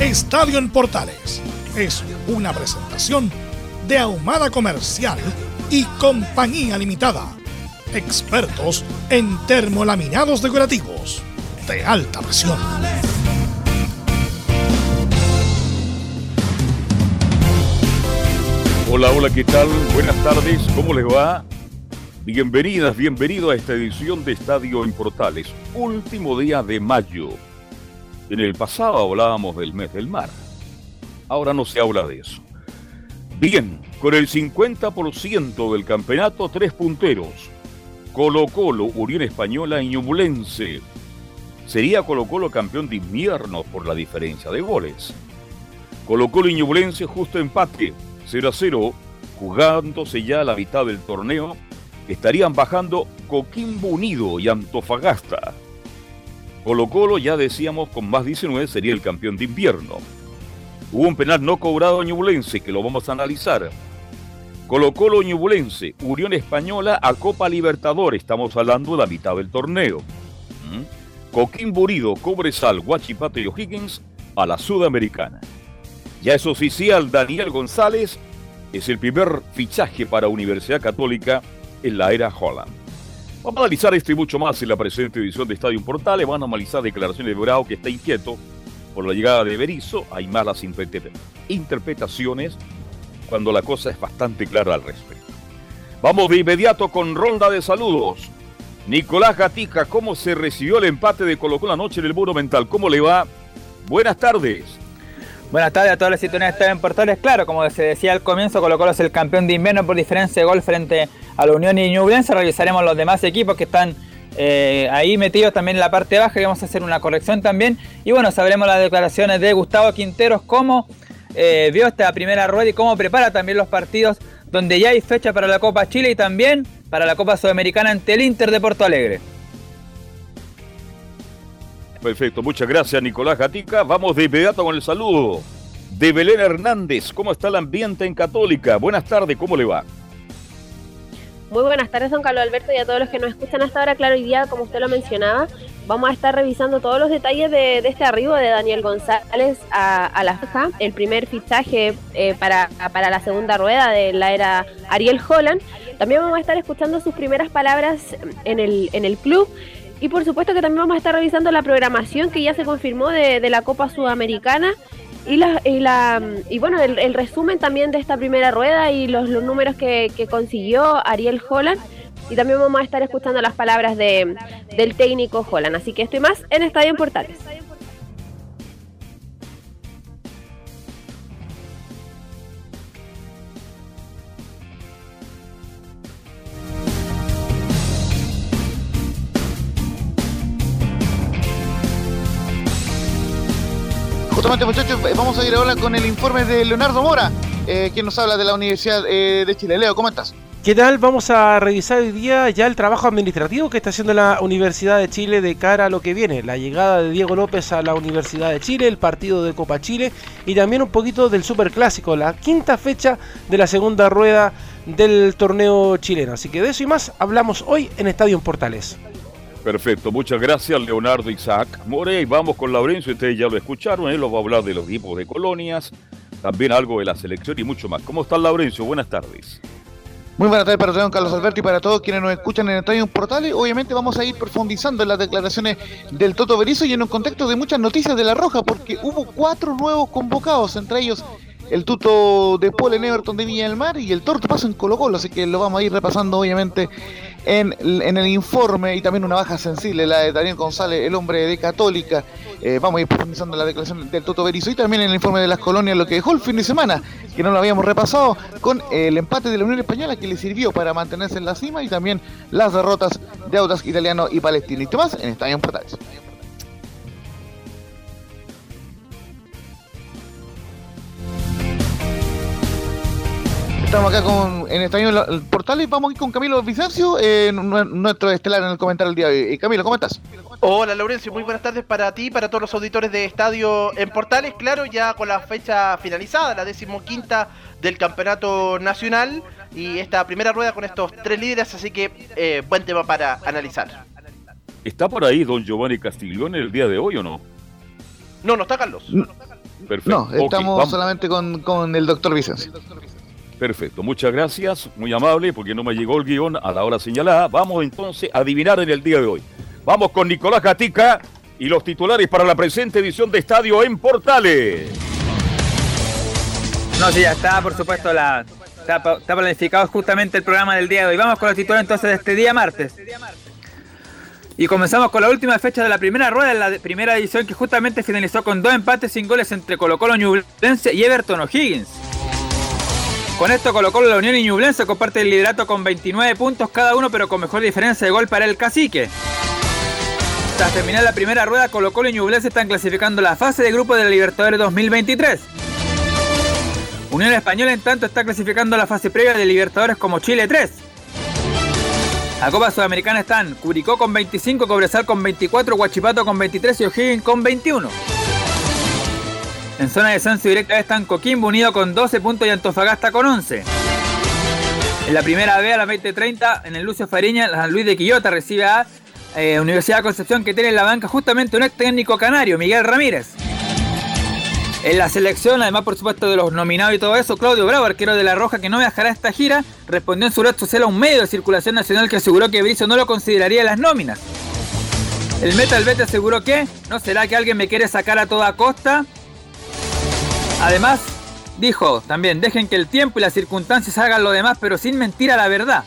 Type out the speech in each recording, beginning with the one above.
Estadio en Portales es una presentación de Ahumada Comercial y Compañía Limitada. Expertos en termolaminados decorativos de alta presión. Hola, hola, ¿qué tal? Buenas tardes, ¿cómo les va? Bienvenidas, bienvenido a esta edición de Estadio en Portales, último día de mayo en el pasado hablábamos del mes del mar. Ahora no se habla de eso. Bien, con el 50% del campeonato, tres punteros. Colo Colo, Unión Española y Ñublense. Sería Colo Colo campeón de invierno por la diferencia de goles. Colo Colo y Ñublense justo empate, 0 a 0, jugándose ya la mitad del torneo. Estarían bajando Coquimbo Unido y Antofagasta. Colo Colo, ya decíamos, con más 19 sería el campeón de invierno. Hubo un penal no cobrado a Ñublense, que lo vamos a analizar. Colo Colo Ñublense, Unión Española a Copa Libertadores, estamos hablando de la mitad del torneo. ¿Mm? Coquimbo Unido, Cobresal, Guachipato y O'Higgins a la Sudamericana. Ya es oficial, Daniel González es el primer fichaje para Universidad Católica en la era Holland. Vamos a analizar esto y mucho más en la presente edición de Estadio Portales. Van a analizar declaraciones de Bravo que está inquieto por la llegada de Berizzo. Hay malas interpretaciones cuando la cosa es bastante clara al respecto. Vamos de inmediato con ronda de saludos. Nicolás Gatica, ¿cómo se recibió el empate de Colo Colo anoche en el Mental? ¿Cómo le va? Buenas tardes. Buenas tardes a todas las de Estadio en Portales. Claro, como se decía al comienzo, Colo es el campeón de invierno por diferencia de gol frente a la Unión y Ñublense. Revisaremos los demás equipos que están eh, ahí metidos también en la parte baja vamos a hacer una corrección también. Y bueno, sabremos las declaraciones de Gustavo Quinteros, cómo eh, vio esta primera rueda y cómo prepara también los partidos donde ya hay fecha para la Copa Chile y también para la Copa Sudamericana ante el Inter de Porto Alegre. Perfecto, muchas gracias Nicolás Gatica. Vamos de inmediato con el saludo de Belén Hernández. ¿Cómo está el ambiente en Católica? Buenas tardes, ¿cómo le va? Muy buenas tardes, don Carlos Alberto, y a todos los que nos escuchan hasta ahora. Claro, hoy día, como usted lo mencionaba, vamos a estar revisando todos los detalles de, este arribo de Daniel González a, la faja, el primer fichaje eh, para, para la segunda rueda de la era Ariel Holland. También vamos a estar escuchando sus primeras palabras en el, en el club. Y por supuesto que también vamos a estar revisando la programación que ya se confirmó de, de la Copa Sudamericana y, la, y, la, y bueno, el, resumen también de esta primera rueda y los, números que, consiguió Ariel Holland. Y también vamos a estar escuchando las palabras de, del técnico Holland. Así que estoy más en Estadio en Portales. Muchachos, vamos a ir ahora con el informe de Leonardo Mora, eh, quien nos habla de la Universidad eh, de Chile. Leo, ¿cómo estás? ¿Qué tal? Vamos a revisar hoy día ya el trabajo administrativo que está haciendo la Universidad de Chile de cara a lo que viene. La llegada de Diego López a la Universidad de Chile, el partido de Copa Chile y también un poquito del Superclásico, la quinta fecha de la segunda rueda del torneo chileno. Así que de eso y más hablamos hoy en Estadio Portales. Perfecto, muchas gracias Leonardo Isaac More. Y vamos con Laurencio, ustedes ya lo escucharon, él nos va a hablar de los equipos de colonias, también algo de la selección y mucho más. ¿Cómo está Laurencio? Buenas tardes. Muy buenas tardes para don Carlos Alberto y para todos quienes nos escuchan en Estadio Portales. Obviamente vamos a ir profundizando en las declaraciones del Toto Berizo y en un contexto de muchas noticias de La Roja, porque hubo cuatro nuevos convocados, entre ellos el Tuto de Paul en Everton de Viña del Mar y el Torto Paso en Colo Colo, así que lo vamos a ir repasando obviamente en, el informe y también una baja sensible, la de Daniel González, el hombre de Católica. Eh, vamos a ir profundizando la declaración del Toto Berizzo y también en el informe de las colonias, lo que dejó el fin de semana, que no lo habíamos repasado, con el empate de la Unión Española que le sirvió para mantenerse en la cima y también las derrotas de Autas Italiano y Palestino. Y más en Estadio Portales. Estamos acá con, en Estadio Portal y vamos a ir con Camilo Vicencio, eh, nuestro estelar en el comentario del día de hoy. Camilo, ¿cómo estás? Hola Laurencio, muy buenas tardes para ti, para todos los auditores de Estadio en Portales. Claro, ya con la fecha finalizada, la decimoquinta del Campeonato Nacional y esta primera rueda con estos tres líderes, así que eh, buen tema para analizar. ¿Está por ahí don Giovanni Castiglione el día de hoy o no? No, no está Carlos. Perfecto. No, estamos solamente con, con el doctor Vicencio. Perfecto, muchas gracias, muy amable, porque no me llegó el guion a la hora señalada. Vamos entonces a adivinar en el día de hoy. Vamos con Nicolás Gatica y los titulares para la presente edición de Estadio en Portales. No, sí, ya está, por supuesto, la, está, planificado justamente el programa del día de hoy. Vamos con los titulares entonces de este día martes. Y comenzamos con la última fecha de la primera rueda de la primera edición que justamente finalizó con dos empates sin goles entre Colo Colo Ñublense y Everton O'Higgins. Con esto Colo Colo, la Unión y Ñublense comparte el liderato con 29 puntos cada uno, pero con mejor diferencia de gol para el cacique. Tras terminar la primera rueda, Colo Colo y Ñublense están clasificando la fase de grupo de la Libertadores 2023. Unión Española, en tanto, está clasificando la fase previa de Libertadores como Chile 3. La Copa Sudamericana están Curicó con 25, Cobresal con 24, Huachipato con 23 y O'Higgins con 21. En zona de descenso directa están Coquimbo unido con 12 puntos y Antofagasta con 11. En la primera B a las 20.30 en el Lucio Fariña, San Luis de Quillota recibe a eh, Universidad de Concepción que tiene en la banca justamente un ex técnico canario, Miguel Ramírez. En la selección, además por supuesto de los nominados y todo eso, Claudio Bravo, arquero de La Roja que no viajará a esta gira, respondió en su red social a un medio de circulación nacional que aseguró que Bricio no lo consideraría en las nóminas. El Metal Bet aseguró que, ¿no será que alguien me quiere sacar a toda costa? Además, dijo también, dejen que el tiempo y las circunstancias hagan lo demás, pero sin mentir a la verdad.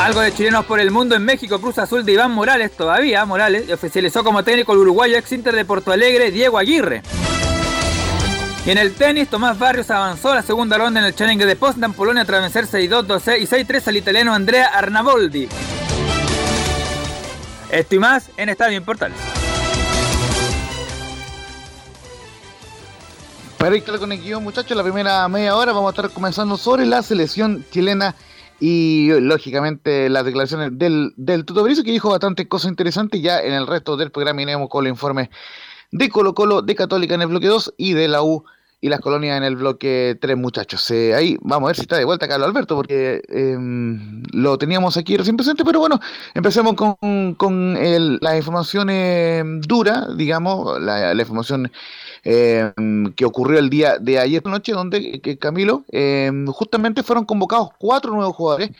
Algo de chilenos por el mundo en México, Cruz Azul de Iván Morales, todavía Morales, y oficializó como técnico el uruguayo ex Inter de Porto Alegre, Diego Aguirre. Y en el tenis, Tomás Barrios avanzó a la segunda ronda en el Challenger de Potsdam, Polonia, tras vencer 6-2, 2 y 6-3 al italiano Andrea Arnaboldi. Esto y más en Estadio Importante. Para ir con el guion, muchachos, la primera media hora vamos a estar comenzando sobre la selección chilena y lógicamente las declaraciones del, del Tuto que dijo bastante cosas interesantes. Ya en el resto del programa iremos con el informe de Colo Colo, de Católica en el bloque 2 y de la U y las colonias en el bloque 3, muchachos. Eh, ahí vamos a ver si está de vuelta Carlos Alberto, porque em, lo teníamos aquí recién presente, pero bueno, empecemos con, con el, las informaciones duras, digamos, la, la información Em, que ocurrió el día de ayer noche, donde que Camilo em, justamente fueron convocados cuatro nuevos jugadores,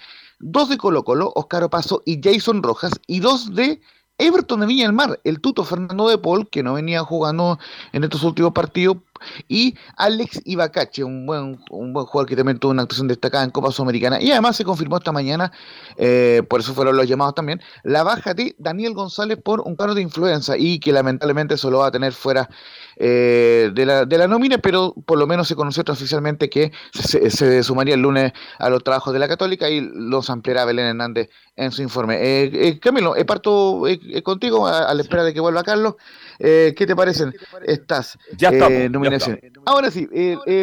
dos de Colo Colo, Oscar Opaso y Jason Rojas, y dos de Everton de Viña del Mar, el tuto Fernando de Paul, que no venía jugando en estos últimos partidos y Alex Ibacache, un buen, un buen jugador que también tuvo una actuación destacada en Copa Sudamericana. Y además se confirmó esta mañana, eh, por eso fueron los llamados también, la baja de Daniel González por un cargo de influenza y que lamentablemente solo va a tener fuera eh, de, la, de la nómina, pero por lo menos se conoció oficialmente que se, sumaría el lunes a los trabajos de la Católica y los ampliará Belén Hernández en su informe. Eh, eh Camilo, parto contigo a, la espera de que vuelva Carlos. ¿Qué te parecen estas ya nominaciones? Ahora sí,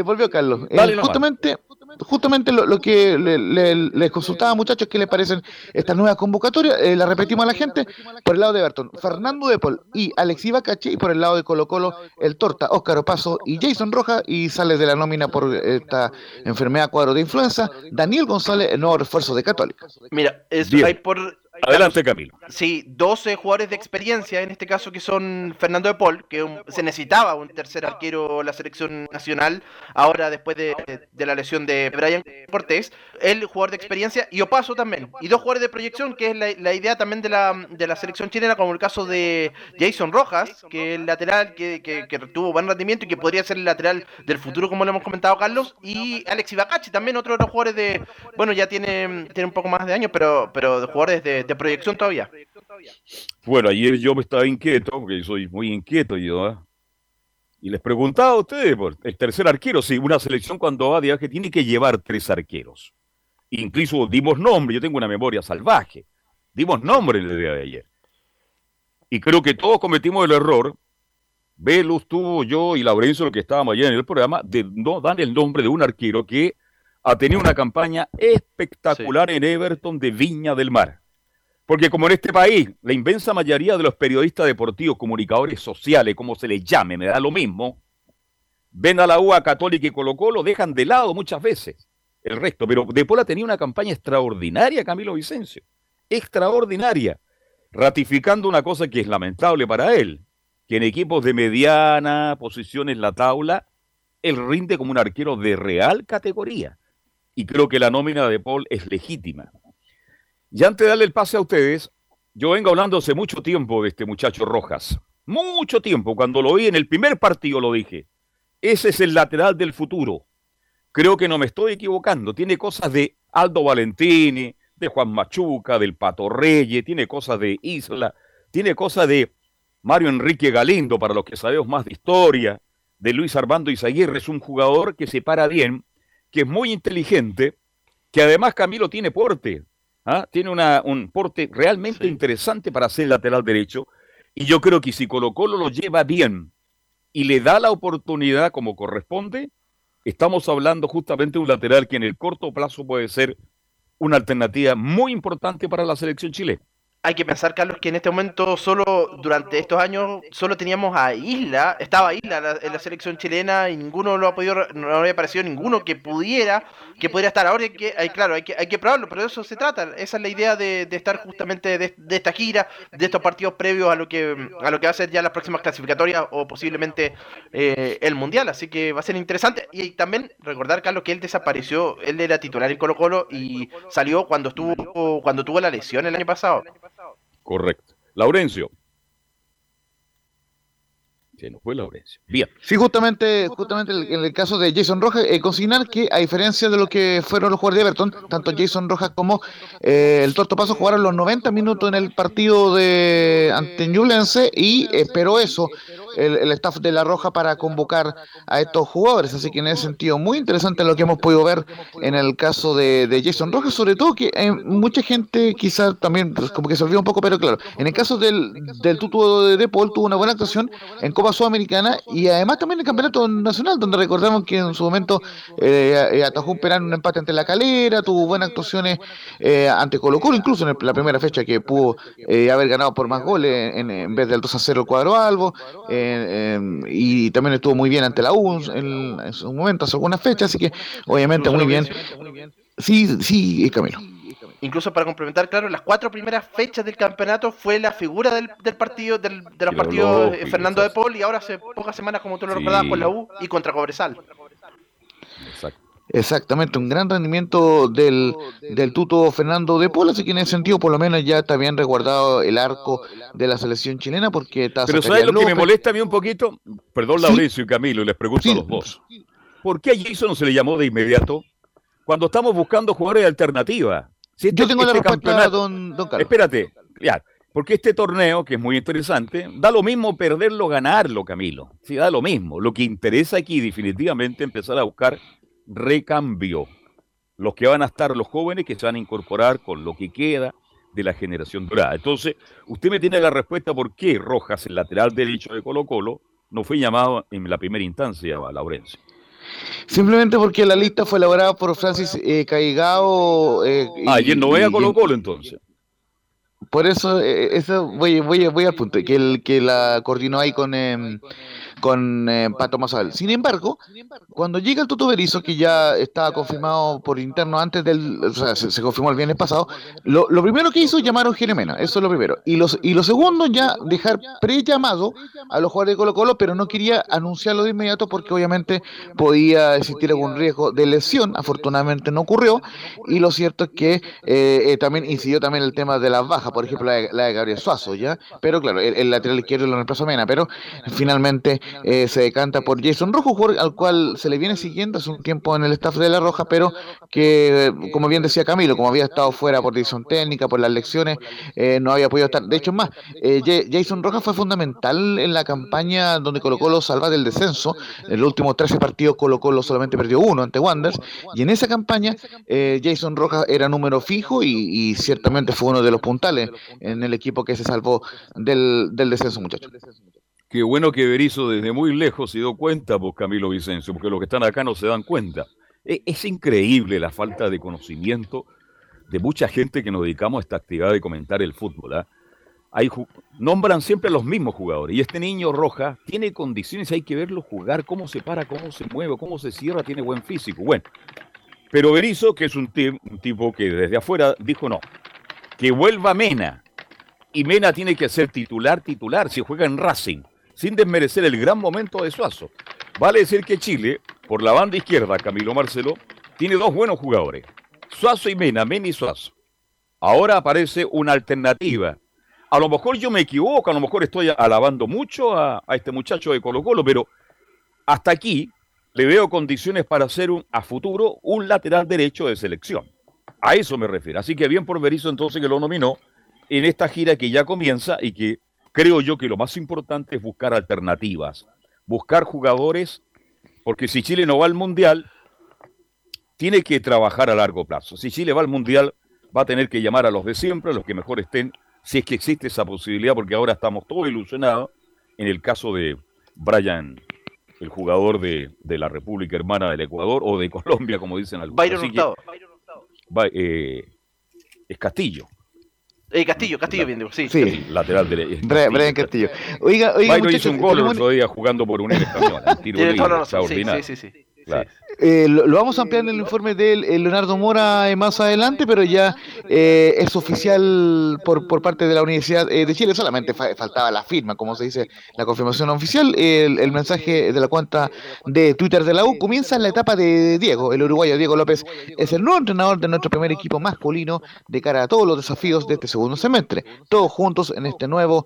volvió Carlos. justamente justamente lo, que les consultaba, muchachos, ¿qué les parecen estas nuevas convocatorias? Eh, la repetimos a la gente. Por el lado de Everton, Fernando de Paul y Alexi Bacache, y por el lado de Colo Colo, el Torta, Óscar Opaso y Jason Roja, y sale de la nómina por esta enfermedad cuadro de influenza, Daniel González, el nuevo refuerzo de Católica. Mira, hay por Adelante, Camilo. Sí, 12 jugadores de experiencia, en este caso que son Fernando de Paul, que se necesitaba un tercer arquero la selección nacional, ahora después de, la lesión de Brian Cortés, el jugador de experiencia y Opaso también, y dos jugadores de proyección, que es la, idea también de la, de la selección chilena, como el caso de Jason Rojas, que es el lateral que, que, tuvo buen rendimiento y que podría ser el lateral del futuro, como lo hemos comentado Carlos, y Alex Ibacachi, también otro de los jugadores de, bueno, ya tiene, tiene un poco más de años, pero, pero de jugadores de de proyección todavía. Bueno, ayer yo me estaba inquieto, porque soy muy inquieto yo, ¿eh? Y les preguntaba a ustedes, por el tercer arquero, sí, una selección cuando va de viaje tiene que llevar tres arqueros. Incluso dimos nombre, yo tengo una memoria salvaje, dimos nombre en el día de ayer. Y creo que todos cometimos el error, Velus, tú, yo y Laurencio, lo que estábamos ayer en el programa, de no dar el nombre de un arquero que ha tenido una campaña espectacular en Everton de Viña del Mar. Porque como en este país, la inmensa mayoría de los periodistas deportivos, comunicadores sociales, como se les llame, me da lo mismo, ven a la UA Católica y Colo Colo, dejan de lado muchas veces el resto. Pero De Pola tenía una campaña extraordinaria, Camilo Vicencio. Extraordinaria. Ratificando una cosa que es lamentable para él, que en equipos de mediana posición en la tabla, él rinde como un arquero de real categoría. Y creo que la nómina de Paul es legítima. Ya antes de darle el pase a ustedes, yo vengo hablando hace mucho tiempo de este muchacho Rojas. Mucho tiempo. Cuando lo vi en el primer partido lo dije. Ese es el lateral del futuro. Creo que no me estoy equivocando. Tiene cosas de Aldo Valentini, de Juan Machuca, del Pato Reyes, tiene cosas de Isla, tiene cosas de Mario Enrique Galindo, para los que sabemos más de historia, de Luis Armando Izaguirre. Es un jugador que se para bien, que es muy inteligente, que además Camilo tiene porte. ¿Ah? tiene un porte realmente interesante para ser lateral derecho. Y yo creo que si Colo Colo lo lleva bien y le da la oportunidad como corresponde, estamos hablando justamente de un lateral que en el corto plazo puede ser una alternativa muy importante para la selección chilena hay que pensar, Carlos, que en este momento solo durante estos años solo teníamos a Isla, estaba Isla en la selección chilena y ninguno lo ha podido, no había aparecido ninguno que pudiera, que pudiera estar. Ahora hay que, hay, claro, hay que, hay que probarlo, pero de eso se trata. Esa es la idea de, estar justamente de, esta gira, de estos partidos previos a lo que a lo que va a ser ya las próximas clasificatorias o posiblemente eh, el mundial. Así que va a ser interesante. Y también recordar, Carlos, que él desapareció, él era titular en Colo Colo y salió cuando estuvo, cuando tuvo la lesión el año pasado. Correcto. Laurencio. Se nos fue Laurencio. Bien. Sí, justamente, justamente en el caso de Jason Rojas, eh, consignar que a diferencia de lo que fueron los jugadores de Everton, tanto Jason Rojas como eh, el Torto Paso jugaron los 90 minutos en el partido de ante Newlense y esperó eso el, staff de La Roja para convocar a estos jugadores. Así que en ese sentido, muy interesante lo que hemos podido ver en el caso de, Jason Rojas, sobre todo que hay mucha gente quizás también pues, como que se olvidó un poco, pero claro, en el caso del, del tuto de, de Paul tuvo una buena actuación en Copa Sudamericana y además también en el Campeonato Nacional, donde recordamos que en su momento eh, eh atajó un penal un empate ante la calera, tuvo buenas actuaciones eh, ante Colo Colo, incluso en la primera fecha que pudo eh, haber ganado por más goles en, vez del 2 a 0 el cuadro Albo. Y también estuvo muy bien ante la U en, su momento, hace algunas fechas, así que obviamente muy bien. Sí, sí, Camilo. Incluso para complementar, claro, las cuatro primeras fechas del campeonato fue la figura del, partido, del, de los partidos de Fernando de Paul y ahora hace pocas semanas, como tú lo recordabas, con la U y contra Cobresal. Exactamente, un gran rendimiento del, del tuto Fernando de Paul, así que en ese sentido por lo menos ya está bien resguardado el arco de la selección chilena porque está... Pero ¿sabes lo que me molesta a mí un poquito? Perdón, Laurencio y Camilo, les pregunto a los dos. ¿Por qué a Jason no se le llamó de inmediato cuando estamos buscando jugadores de alternativa? Yo este tengo la respuesta, don, don Carlos. Espérate, ya, porque este torneo, que es muy interesante, da lo mismo perderlo o ganarlo, Camilo. Sí, da lo mismo. Lo que interesa aquí definitivamente empezar a buscar recambio. Los que van a estar los jóvenes que se van a incorporar con lo que queda de la generación dorada. Entonces, usted me tiene la respuesta por qué Rojas, el lateral derecho de Colo Colo, no fue llamado en la primera instancia a Laurencio. Simplemente porque la lista fue elaborada por Francis eh, Caigao. Eh, ah, y no ve a Colo Colo entonces. Por eso, eh, eso voy, voy, voy al punto, que el que la coordinó ahí con, em, con eh, Pato Mazal. Sin embargo, cuando llega el Berizo, que ya estaba confirmado por interno antes del, o sea, se, confirmó el viernes pasado, lo, lo primero que hizo llamaron Jeremena, eso es lo primero. Y, los, y lo segundo, ya dejar pre-llamado a los jugadores de Colo Colo, pero no quería anunciarlo de inmediato porque obviamente podía existir algún riesgo de lesión, afortunadamente no ocurrió, y lo cierto es que eh, eh, también incidió también el tema de las bajas, por ejemplo la de, Gabriel Suazo, ¿ya? Pero claro, el, lateral izquierdo lo reemplazó Mena, pero finalmente eh, se decanta por Jason Rojo, al cual se le viene siguiendo hace un tiempo en el staff de La Roja, pero que, como bien decía Camilo, como había estado fuera por decisión técnica, por las lecciones, eh, no había podido estar. De hecho, más, eh, Jason Rojas fue fundamental en la campaña donde colocó los salva del descenso. En los últimos 13 partidos Colo Colo solamente perdió uno ante Wanders, y en esa campaña Jason Rojas era número fijo y, ciertamente fue uno de los puntales en el equipo que se salvó del, descenso, muchachos. Qué bueno que Berizzo desde muy lejos se dio cuenta, pues Camilo Vicencio, porque los que están acá no se dan cuenta. E, es, increíble la falta de conocimiento de mucha gente que nos dedicamos a esta actividad de comentar el fútbol. Hay, nombran siempre a los mismos jugadores. Y este niño Roja tiene condiciones, hay que verlo jugar, cómo se para, cómo se mueve, cómo se cierra, tiene buen físico. Bueno, pero Berizzo, que es un tipo que desde afuera dijo no, que vuelva Mena. Y Mena tiene que ser titular, titular, si juega en Racing sin desmerecer el gran momento de Suazo. Vale decir que Chile, por la banda izquierda, Camilo Marcelo, tiene dos buenos jugadores, Suazo y Mena, Mena y Suazo. Ahora aparece una alternativa. A lo mejor yo me equivoco, a lo mejor estoy alabando mucho a, este muchacho de Colo Colo, pero hasta aquí le veo condiciones para ser un, a futuro un lateral derecho de selección. A eso me refiero. Así que bien por Berizzo entonces que lo nominó en esta gira que ya comienza y que creo yo que lo más importante es buscar alternativas, buscar jugadores, porque si Chile no va al Mundial, tiene que trabajar a largo plazo. Si Chile va al Mundial, va a tener que llamar a los de siempre, a los que mejor estén, si es que existe esa posibilidad, porque ahora estamos todos ilusionados en el caso de Brian, el jugador de, la República Hermana del Ecuador, o de Colombia, como dicen algunos. Byron Hurtado. Eh, es Castillo. Eh, Castillo, Castillo, bien digo, sí. sí. Lateral de Brian Castillo. Oiga, oiga, Byron hizo un gol el otro día jugando por un español. Tiro libre, sí, sí, sí. Eh, lo, vamos a ampliar en el informe de eh, Leonardo Mora eh, más adelante, pero ya es oficial por, por parte de la Universidad de Chile. Solamente faltaba la firma, como se dice, la confirmación oficial. El, mensaje de la cuenta de Twitter de la U comienza en la etapa de Diego. El uruguayo Diego López es el nuevo entrenador de nuestro primer equipo masculino de cara a todos los desafíos de este segundo semestre. Todos juntos en este nuevo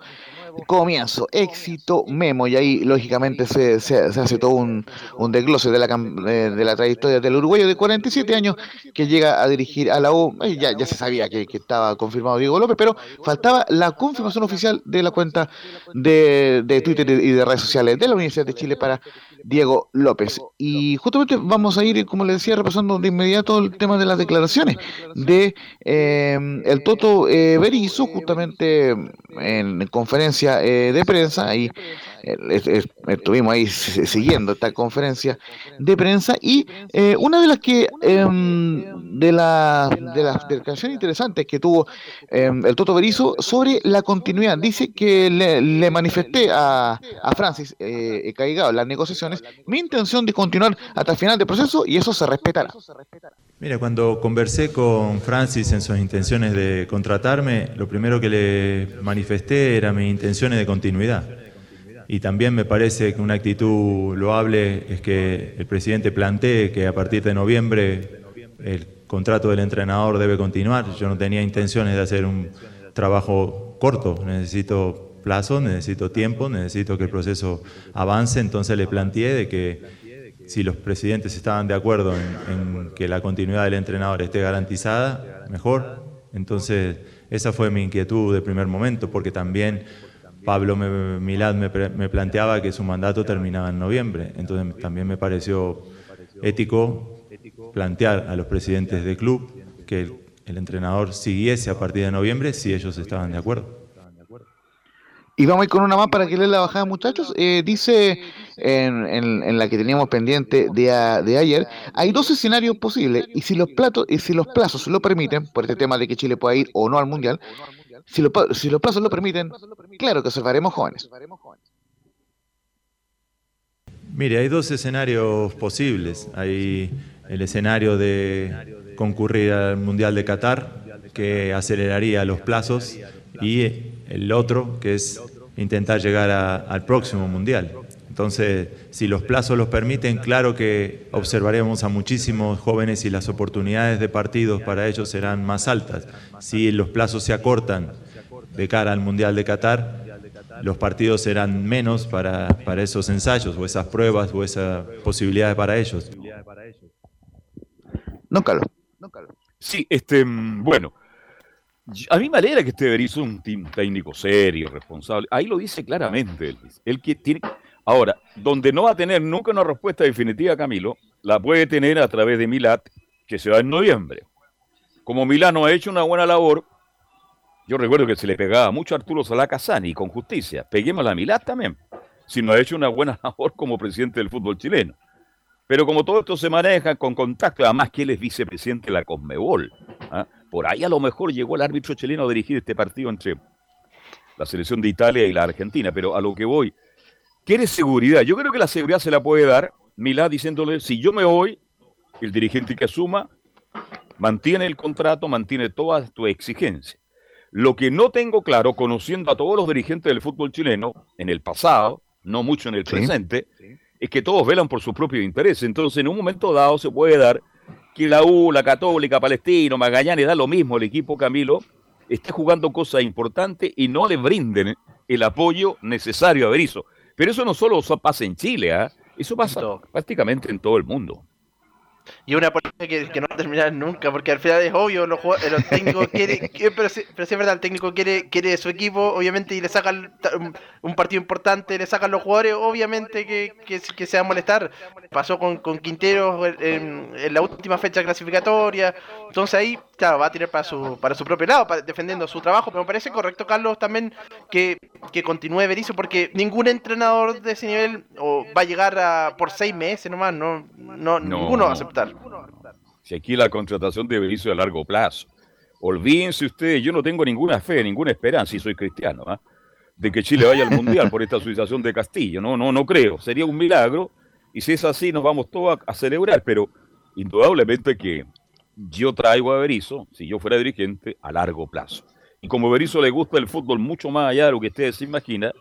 comienzo, éxito, memo, y ahí lógicamente se, se, hace todo un, un desglose de la, eh, de la trayectoria del uruguayo de 47 años que llega a dirigir a la U. Ya, ya se sabía que, que, estaba confirmado Diego López, pero faltaba la confirmación oficial de la cuenta de, de Twitter y de redes sociales de la Universidad de Chile para Diego López. Y justamente vamos a ir, como le decía, repasando de inmediato el tema de las declaraciones de eh, el Toto eh, Berizzo, justamente en conferencia eh, de prensa, ahí estuvimos ahí siguiendo esta conferencia de prensa y una de las que em, de, la, de las declaraciones interesantes que tuvo em, el Toto Berizzo sobre la continuidad, dice que le, manifesté a, a Francis eh, Caigao las negociaciones mi intención de continuar hasta el final del proceso y eso se respetará. Mira, cuando conversé con Francis en sus intenciones de contratarme, lo primero que le manifesté era mis intenciones de continuidad. Y también me parece que una actitud loable es que el presidente plantee que a partir de noviembre el contrato del entrenador debe continuar. Yo no tenía intenciones de hacer un trabajo corto, necesito plazo, necesito tiempo, necesito que el proceso avance, entonces le planteé de que si los presidentes estaban de acuerdo en, que la continuidad del entrenador esté garantizada, mejor. Entonces, esa fue mi inquietud de primer momento, porque también Pablo Milad me, me, planteaba que su mandato terminaba en noviembre. Entonces, también me pareció ético plantear a los presidentes del club que el, el entrenador siguiese a partir de noviembre si ellos estaban de acuerdo. Y vamos a ir con una más para que lea la bajada, muchachos. Eh, dice en, en, la que teníamos pendiente de, de, ayer, hay dos escenarios posibles y si los platos y si los plazos lo permiten, por este tema de que Chile pueda ir o no al mundial, Si, si los plazos lo permiten, claro que observaremos jóvenes. Mire, hay dos escenarios posibles. Hay el escenario de concurrir al Mundial de Qatar, que aceleraría los plazos, y el otro, que es intentar llegar al próximo Mundial. Entonces, si los plazos los permiten, claro que observaremos a muchísimos jóvenes y las oportunidades de partidos para ellos serán más altas. Si los plazos se acortan de cara al Mundial de Qatar, los partidos serán menos para, para esos ensayos o esas pruebas o esas posibilidades para ellos. No, Carlos. Sí, este, bueno, a mí me alegra que este Berizzo es un técnico serio, responsable. Ahí lo dice claramente. Él, que tiene, ahora, donde no va a tener nunca una respuesta definitiva, Camilo, la puede tener a través de Milat, que se va en noviembre. Como Milán no ha hecho una buena labor, yo recuerdo que se le pegaba mucho a Arturo Salá Casani, con justicia. Peguemos a Milat también, si no ha hecho una buena labor como presidente del fútbol chileno. Pero como todo esto se maneja con contacto, además que él es vicepresidente de la Cosmebol, ¿ah? por ahí a lo mejor llegó el árbitro chileno a dirigir este partido entre la selección de Italia y la Argentina, pero a lo que voy, quiere seguridad. Yo creo que la seguridad se la puede dar Milá diciéndole, si yo me voy, el dirigente que asuma mantiene el contrato, mantiene todas tus exigencias. Lo que no tengo claro, conociendo a todos los dirigentes del fútbol chileno, en el pasado, no mucho en el presente, es que todos velan por su propio interés. Entonces, en un momento dado se puede dar que la U, la Católica, Palestino, Magallanes, da lo mismo el equipo Camilo, esté jugando cosas importantes y no le brinden el apoyo necesario a Berizzo. Pero eso no solo pasa en Chile, ¿ah? eso pasa prácticamente en todo el mundo. Y una política que, no va a terminar nunca, porque al final es obvio, los, los técnicos quieren, pero, si, pero es verdad, el técnico quiere, quiere su equipo, obviamente, y le sacan un partido importante, le sacan los jugadores, obviamente que, que, se va a molestar. Pasó con, con Quintero en, la última fecha clasificatoria, entonces ahí, claro, va a tirar para su, para su propio lado, defendiendo su trabajo, pero me parece correcto, Carlos, también que, que continúe Berizzo, porque ningún entrenador de ese nivel o va a llegar a, por seis meses nomás, no, no, ninguno va a aceptar. Si aquí la contratación de Berizzo a largo plazo. Olvídense ustedes, yo no tengo ninguna fe, ninguna esperanza, y soy cristiano, ¿ah? de que Chile vaya al Mundial por esta asociación de Castillo. No, no, no creo. Sería un milagro. Y si es así, nos vamos todos a, celebrar. Pero indudablemente que yo traigo a Berizzo, si yo fuera dirigente, a largo plazo. Y como Berizzo le gusta el fútbol mucho más allá de lo que ustedes se imaginan,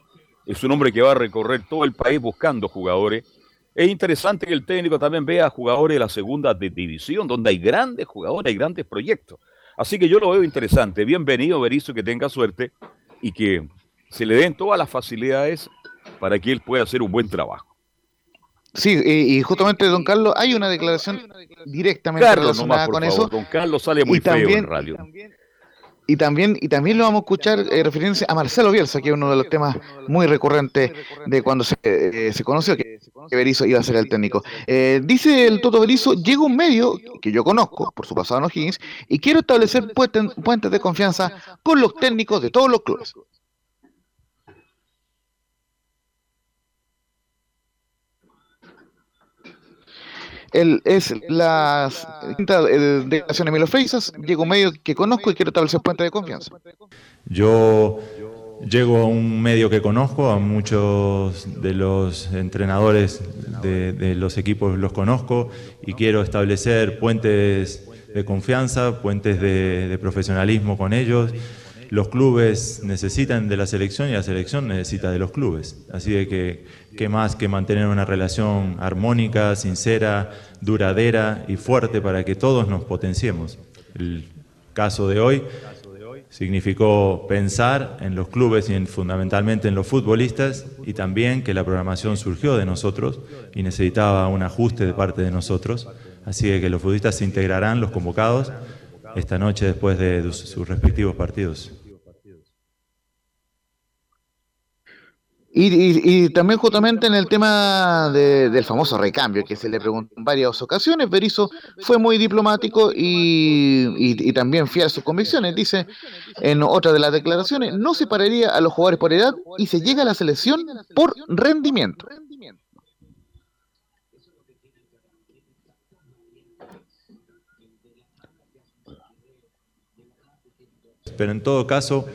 es un hombre que va a recorrer todo el país buscando jugadores es interesante que el técnico también vea jugadores de la segunda división, donde hay grandes jugadores, hay grandes proyectos. Así que yo lo veo interesante. Bienvenido, Berizzo, que tenga suerte y que se le den todas las facilidades para que él pueda hacer un buen trabajo. Sí, y, justamente, don Carlos, hay una declaración directamente relacionada con eso. Don Carlos sale muy feo en radio. Y también, y también lo vamos a escuchar eh, a Marcelo Bielsa, que es uno de los temas muy recurrentes de cuando se, eh, se conoció que, Berizzo iba a ser el técnico. Eh, dice el Toto Berizzo, llega un medio que yo conozco por su pasado en O'Higgins y quiero establecer puentes de confianza con los técnicos de todos los clubes. Él es la quinta declaración de Emilio Freisas, llego a un medio que conozco y quiero establecer puente de confianza. Yo llego a un medio que conozco, a muchos de los entrenadores de, los equipos los conozco y quiero establecer puentes de confianza, puentes de profesionalismo con ellos los clubes necesitan de la selección y la selección necesita de los clubes. Así de que, ¿qué más que mantener una relación armónica, sincera, duradera y fuerte para que todos nos potenciemos? El caso de hoy significó pensar en los clubes y fundamentalmente en los futbolistas y también que la programación surgió de nosotros y necesitaba un ajuste de parte de nosotros. Así que los futbolistas se integrarán, los convocados, esta noche después de sus respectivos partidos. Y, también justamente en el tema del famoso recambio, que se le preguntó en varias ocasiones, Berizzo fue muy diplomático y, también fiel a sus convicciones. Dice en otra de las declaraciones, no separaría a los jugadores por edad y se llega a la selección por rendimiento. pero en todo caso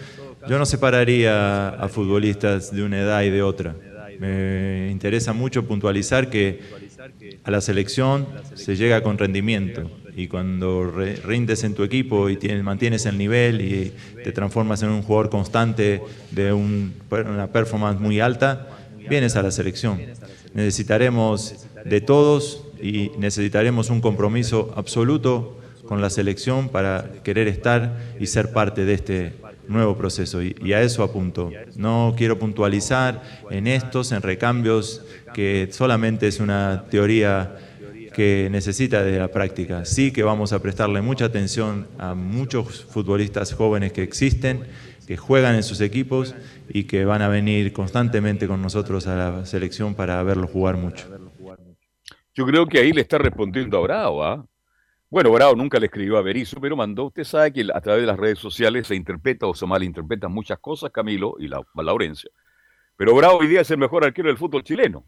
yo no separaría a futbolistas de una edad y de otra. Me interesa mucho puntualizar que a la selección se llega con rendimiento y cuando rindes en tu equipo y tienes, mantienes el nivel y te transformas en un jugador constante de una performance muy alta, vienes a la selección. Necesitaremos de todos y necesitaremos un compromiso absoluto con la selección para querer estar y ser parte de este nuevo proceso y, a eso apunto. No quiero puntualizar en estos, en recambios, que solamente es una teoría que necesita de la práctica. Sí que vamos a prestarle mucha atención a muchos futbolistas jóvenes que existen, que juegan en sus equipos y que van a venir constantemente con nosotros a la selección para verlos jugar mucho. Yo creo que ahí le está respondiendo a Bravo, ¿ah? Bueno, Bravo nunca le escribió a Berizzo, pero mandó. Usted sabe que a través de las redes sociales se interpreta o se malinterpretan muchas cosas, Camilo y la, Laurencia. Pero Bravo hoy día es el mejor arquero del fútbol chileno.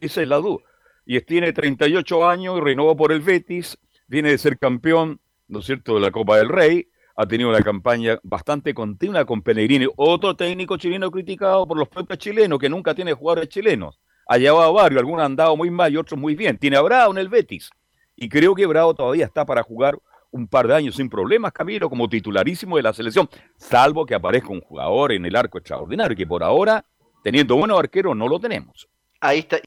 Esa es la duda. Y tiene 38 años y renovó por el Betis, viene de ser campeón, ¿no es cierto?, de la Copa del Rey. Ha tenido una campaña bastante continua con Pellegrini, otro técnico chileno criticado por los propios chilenos, que nunca tiene jugadores chilenos. Ha llevado varios, algunos han dado muy mal y otros muy bien. Tiene a Bravo en el Betis y creo que Bravo todavía está para jugar un par de años sin problemas, Camilo, como titularísimo de la selección, salvo que aparezca un jugador en el arco extraordinario, que por ahora, teniendo buenos arqueros, no lo tenemos. Ahí está.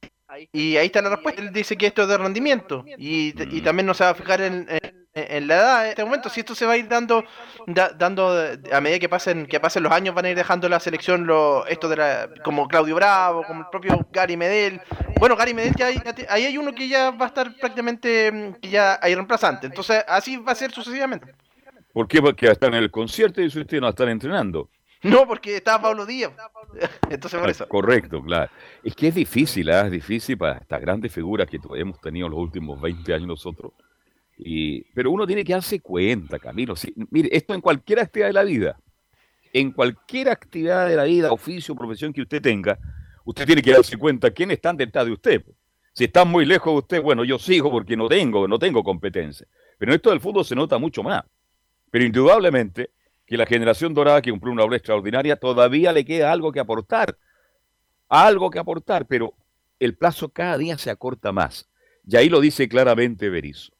Y ahí está la respuesta. Él dice que esto es de rendimiento. Y, mm. también no se va a fijar en, en la edad en este momento, si esto se va a ir dando, dando a medida que pasen, que pasen los años, van a ir dejando la selección lo, esto de la, como Claudio Bravo, como el propio Gary Medel. Bueno, Gary Medel ya hay, ahí hay uno que ya va a estar prácticamente, que ya hay reemplazante. Entonces, así va a ser sucesivamente. ¿Por qué? Porque estar en el concierto y usted no estar entrenando. No, porque estaba Pablo Díaz. Entonces por ah, eso. Correcto, claro. Es que es difícil, ¿eh? es difícil para estas grandes figuras que hemos tenido los últimos 20 años nosotros pero uno tiene que darse cuenta, Camilo. mire, esto en cualquier actividad de la vida, en cualquier actividad de la vida, oficio, profesión que usted tenga, usted tiene que darse cuenta quién está detrás de usted. Si está muy lejos de usted, bueno, yo sigo porque no tengo, no tengo competencia. Pero en esto del fútbol se nota mucho más. Pero indudablemente que la generación dorada que cumplió una obra extraordinaria todavía le queda algo que aportar. Algo que aportar, pero el plazo cada día se acorta más. Y ahí lo dice claramente Berizzo.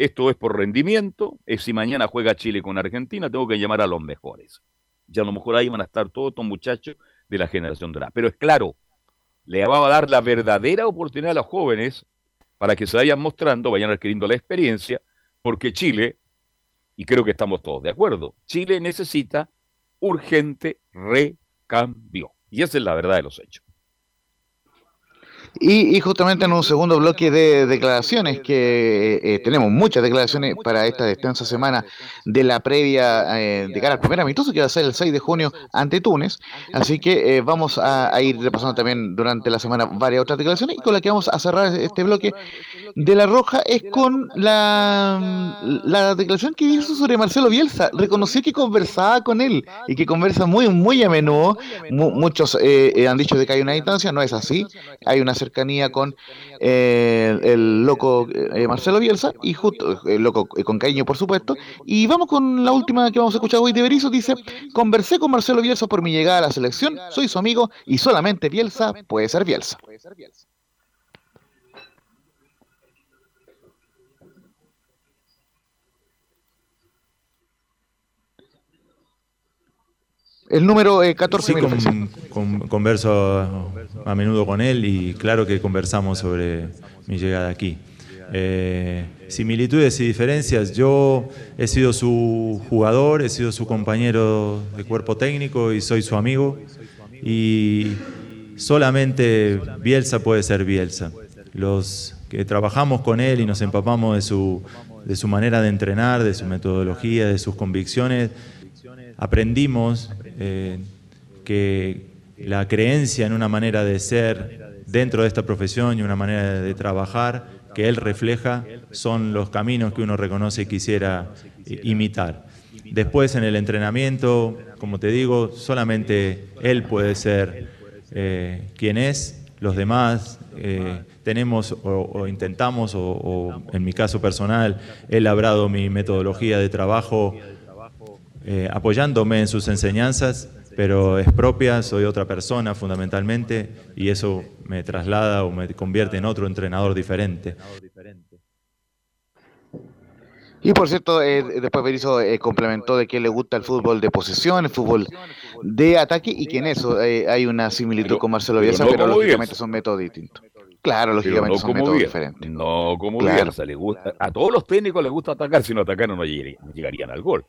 Esto es por rendimiento, es si mañana juega Chile con Argentina, tengo que llamar a los mejores. Ya a lo mejor ahí van a estar todos estos muchachos de la generación dorada. Pero es claro, le va a dar la verdadera oportunidad a los jóvenes para que se vayan mostrando, vayan adquiriendo la experiencia, porque Chile, y creo que estamos todos de acuerdo, Chile necesita urgente recambio. Y esa es la verdad de los hechos. Y, justamente en un segundo bloque de declaraciones, que eh, tenemos muchas declaraciones para esta extensa semana de la previa eh, de cara al primer amistoso, que va a ser el 6 de junio ante Túnez. Así que eh, vamos a, ir repasando también durante la semana varias otras declaraciones. Y con la que vamos a cerrar este bloque de La Roja es con la, la declaración que hizo sobre Marcelo Bielsa. Reconoció que conversaba con él y que conversa muy, muy a menudo. muchos han dicho de que hay una distancia, no es así. Hay una cercanía con eh, el loco eh, Marcelo Bielsa y justo el loco eh, con cariño por supuesto. Y vamos con la última que vamos a escuchar hoy de Berizzo. dice conversé con Marcelo Bielsa por mi llegada a la selección. Soy su amigo y solamente Bielsa puede ser Bielsa El número 14 sí, converso a menudo con él y claro que conversamos sobre mi llegada aquí. Eh, similitudes y diferencias. Yo he sido su jugador, he sido su compañero de cuerpo técnico y soy su amigo. Y solamente Bielsa puede ser Bielsa. Los que trabajamos con él y nos empapamos de su, de su manera de entrenar, de su metodología, de sus convicciones, aprendimos eh, que la creencia en una manera de ser dentro de esta profesión y una manera de trabajar que él refleja son los caminos que uno reconoce y quisiera imitar. Después en el entrenamiento, como te digo, solamente él puede ser eh, quien es, los demás eh, tenemos o, intentamos, o, o, en mi caso personal, he labrado mi metodología de trabajo eh, apoyándome en sus enseñanzas, pero es propia, soy otra persona fundamentalmente y eso me traslada o me convierte en otro entrenador diferente. Y por cierto, eh, después Berizzo eh, complementó de que le gusta el fútbol de posesión, el fútbol de ataque y que en eso eh, hay una similitud Pero- con Marcelo pero Bielsa, no pero, lógicamente Bielsa. son métodos distintos. Claro, Pero lógicamente no son métodos Bielsa. diferentes. No como Claro. Bielsa, le gusta, a todos los técnicos les gusta atacar, si no llegarían, no llegarían al gol.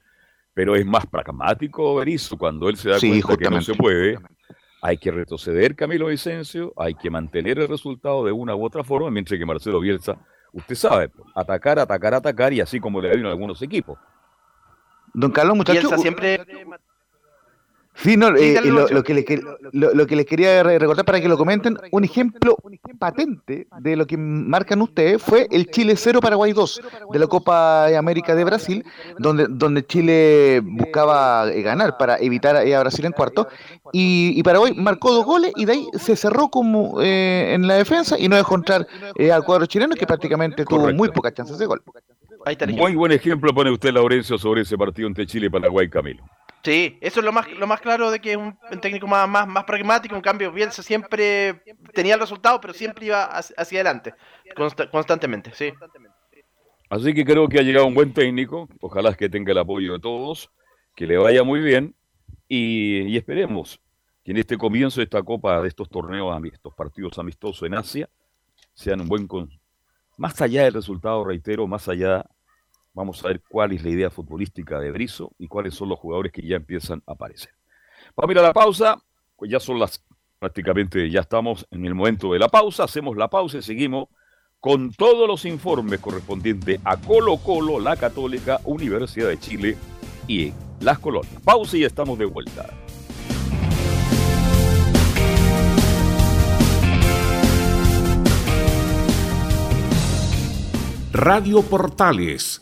Pero es más pragmático Berizzo cuando él se da Sí, cuenta que no se puede. Hay que retroceder Camilo Vicencio, hay que mantener el resultado de una u otra forma, mientras que Marcelo Bielsa, usted sabe, atacar, atacar, atacar y así como le ha ido en algunos equipos. Don Carlos, muchachos. Bielsa siempre Sí, no, eh, y lo, que les, lo, lo que les quería re- recordar para que lo comenten, un ejemplo patente de lo que marcan ustedes fue el Chile 0 Paraguay 2 de la Copa América de Brasil, donde, donde Chile buscaba eh, ganar para evitar eh, a Brasil en cuarto, y, y Paraguay marcó dos goles y de ahí se cerró como eh, en la defensa y no dejó entrar eh, al cuadro chileno que prácticamente tuvo muy pocas chances de gol. Muy buen ejemplo pone usted, Laurencio, sobre ese partido entre Chile y Paraguay, Camilo. Sí, eso es lo más, lo más claro de que es un, un técnico más, más, más pragmático. En cambio, Bielsa siempre tenía el resultado, pero siempre iba hacia, hacia adelante, consta- constantemente, sí. Así que creo que ha llegado un buen técnico, ojalá que tenga el apoyo de todos, que le vaya muy bien y, y esperemos que en este comienzo de esta copa, de estos torneos, estos partidos amistosos en Asia, sean un buen... con- Más allá del resultado, reitero, más allá, vamos a ver cuál es la idea futbolística de Brizo y cuáles son los jugadores que ya empiezan a aparecer. Vamos a ir a la pausa, pues ya son las... Prácticamente ya estamos en el momento de la pausa, hacemos la pausa y seguimos con todos los informes correspondientes a Colo Colo, la Católica, Universidad de Chile y las colonias. Pausa y estamos de vuelta. Radio Portales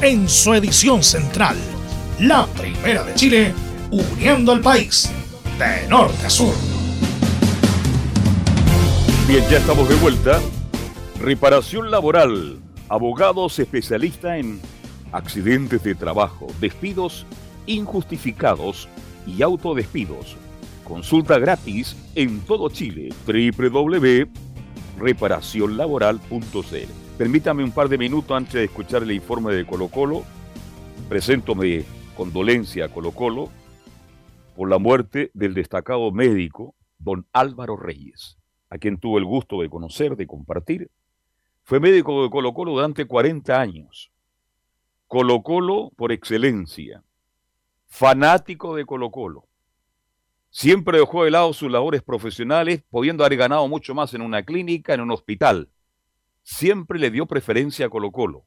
en su edición central. La primera de Chile, uniendo al país de norte a sur. Bien, ya estamos de vuelta. Reparación laboral. Abogados especialistas en accidentes de trabajo, despidos injustificados y autodespidos. Consulta gratis en todo Chile. www.reparacionlaboral.cl. Permítame un par de minutos antes de escuchar el informe de Colo Colo. Presento mi condolencia a Colo Colo por la muerte del destacado médico don Álvaro Reyes, a quien tuve el gusto de conocer, de compartir. Fue médico de Colo Colo durante 40 años. Colo Colo por excelencia. Fanático de Colo Colo. Siempre dejó de lado sus labores profesionales, pudiendo haber ganado mucho más en una clínica, en un hospital. Siempre le dio preferencia a Colo Colo.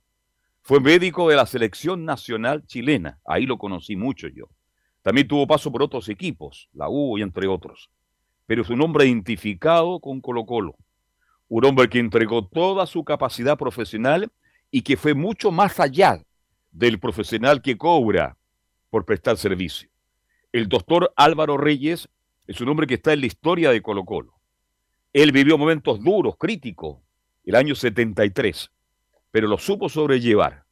Fue médico de la selección nacional chilena. Ahí lo conocí mucho yo. También tuvo paso por otros equipos, la U y entre otros. Pero es un hombre identificado con Colo Colo. Un hombre que entregó toda su capacidad profesional y que fue mucho más allá del profesional que cobra por prestar servicio. El doctor Álvaro Reyes es un hombre que está en la historia de Colo Colo. Él vivió momentos duros, críticos, el año 73, pero lo supo sobrellevar,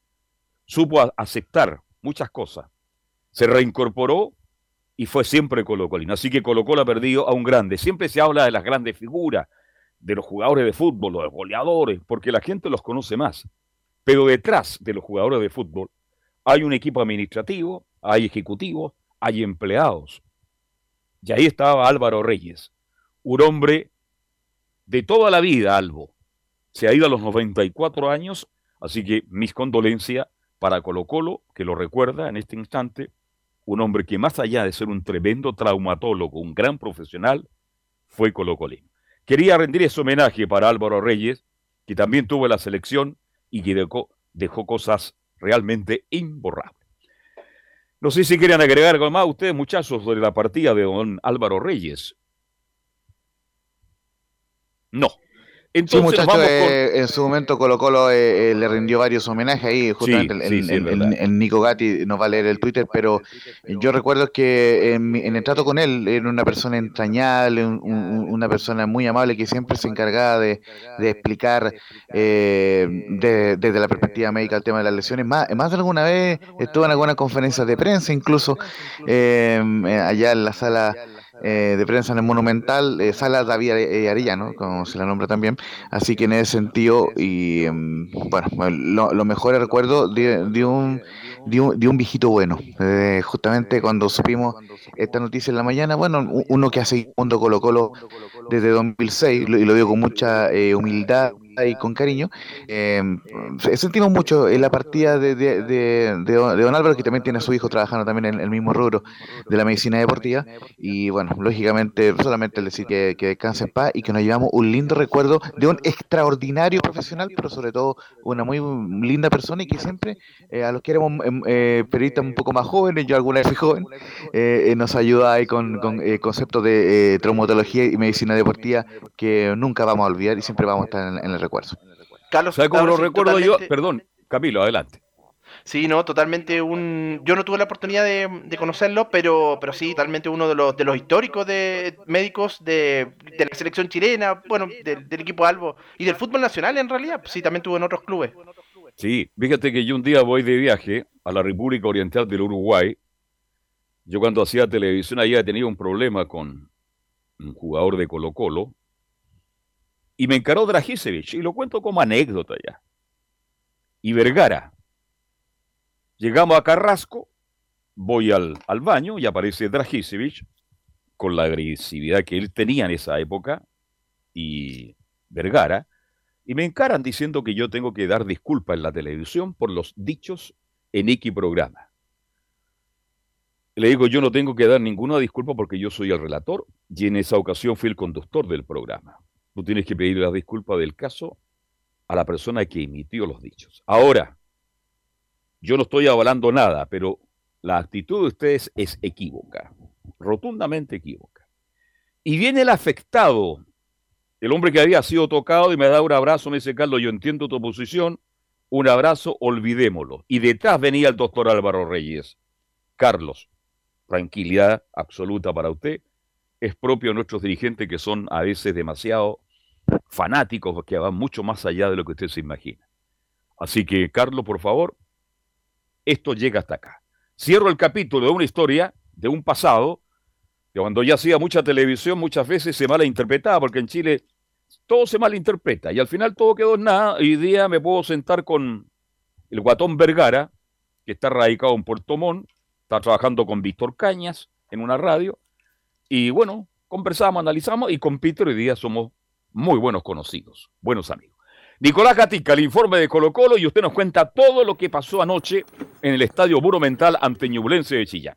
supo aceptar muchas cosas, se reincorporó y fue siempre Colo Colino. Así que Colo Colo ha perdido a un grande. Siempre se habla de las grandes figuras, de los jugadores de fútbol, los goleadores, porque la gente los conoce más. Pero detrás de los jugadores de fútbol hay un equipo administrativo, hay ejecutivos, hay empleados. Y ahí estaba Álvaro Reyes, un hombre de toda la vida, Albo. Se ha ido a los 94 años, así que mis condolencias para Colo Colo, que lo recuerda en este instante, un hombre que más allá de ser un tremendo traumatólogo, un gran profesional, fue Colo Colín. Quería rendir ese homenaje para Álvaro Reyes, que también tuvo la selección y que dejó, dejó cosas realmente imborrables. No sé si quieren agregar algo más ustedes, muchachos, sobre la partida de don Álvaro Reyes. No. Entonces, sí, muchachos, eh, en su momento Colo Colo eh, eh, le rindió varios homenajes ahí, justamente sí, sí, el, Nico Gatti nos va a leer el Twitter, pero yo recuerdo que en, en, el trato con él era una persona entrañable, un, un, una persona muy amable que siempre se encargaba de, de explicar de, desde la perspectiva médica el tema de las lesiones. Más, más de alguna vez estuvo en algunas conferencias de prensa, incluso allá en la sala eh, de prensa en el Monumental, eh, Sala David eh, Arellano, como se la nombra también. Así que en ese sentido, y em, bueno, lo, lo mejor recuerdo de, un, de, un, de un viejito bueno. Eh, justamente cuando supimos esta noticia en la mañana, bueno, uno que hace mundo Colo Colo desde 2006, y lo digo con mucha eh, y con cariño. Eh, sentimos mucho en la partida de, de, de, de, Don Álvaro, que también tiene a su hijo trabajando también en el mismo rubro de la medicina deportiva. Y bueno, lógicamente, solamente decir que, que descanse en paz y que nos llevamos un lindo recuerdo de un extraordinario profesional, pero sobre todo una muy linda persona y que siempre eh, a los que éramos eh, periodistas un poco más jóvenes, yo alguna vez fui joven, eh, nos ayuda ahí con, con conceptos de traumatología y medicina deportiva que nunca vamos a olvidar y siempre vamos a estar en, en el recuerdo. Carlos, ¿sabes cómo lo recuerdo totalmente... yo? Perdón, Camilo, adelante. Sí, no, totalmente un. Yo no tuve la oportunidad de, de, conocerlo, pero, pero sí, totalmente uno de los, de los históricos de médicos de, de la selección chilena, bueno, de, del equipo Albo y del fútbol nacional en realidad. Sí, también tuvo en otros clubes. Sí, fíjate que yo un día voy de viaje a la República Oriental del Uruguay. Yo cuando hacía televisión allá tenía un problema con un jugador de Colo Colo y me encaró Dragisevich, y lo cuento como anécdota ya. Y Vergara. Llegamos a Carrasco, voy al, al baño y aparece Dragisevich con la agresividad que él tenía en esa época y Vergara, y me encaran diciendo que yo tengo que dar disculpas en la televisión por los dichos en X programa. Le digo, yo no tengo que dar ninguna disculpa porque yo soy el relator y en esa ocasión fui el conductor del programa. Tú tienes que pedir la disculpa del caso a la persona que emitió los dichos. Ahora, yo no estoy avalando nada, pero la actitud de ustedes es equívoca, rotundamente equívoca. Y viene el afectado, el hombre que había sido tocado y me da un abrazo, me dice, Carlos, yo entiendo tu posición, un abrazo, olvidémoslo. Y detrás venía el doctor Álvaro Reyes. Carlos, tranquilidad absoluta para usted, es propio de nuestros dirigentes que son a veces demasiado fanáticos, que van mucho más allá de lo que usted se imagina. Así que, Carlos, por favor, esto llega hasta acá. Cierro el capítulo de una historia, de un pasado, que cuando ya hacía mucha televisión muchas veces se malinterpretaba, porque en Chile todo se malinterpreta y al final todo quedó en nada. Hoy día me puedo sentar con el guatón Vergara, que está radicado en Puerto Montt, está trabajando con Víctor Cañas en una radio, y bueno, conversamos, analizamos, y con Peter hoy día somos muy buenos conocidos, buenos amigos. Nicolás Gatica, el informe de Colo Colo, y usted nos cuenta todo lo que pasó anoche en el Estadio Monumental ante Ñublense de Chillán.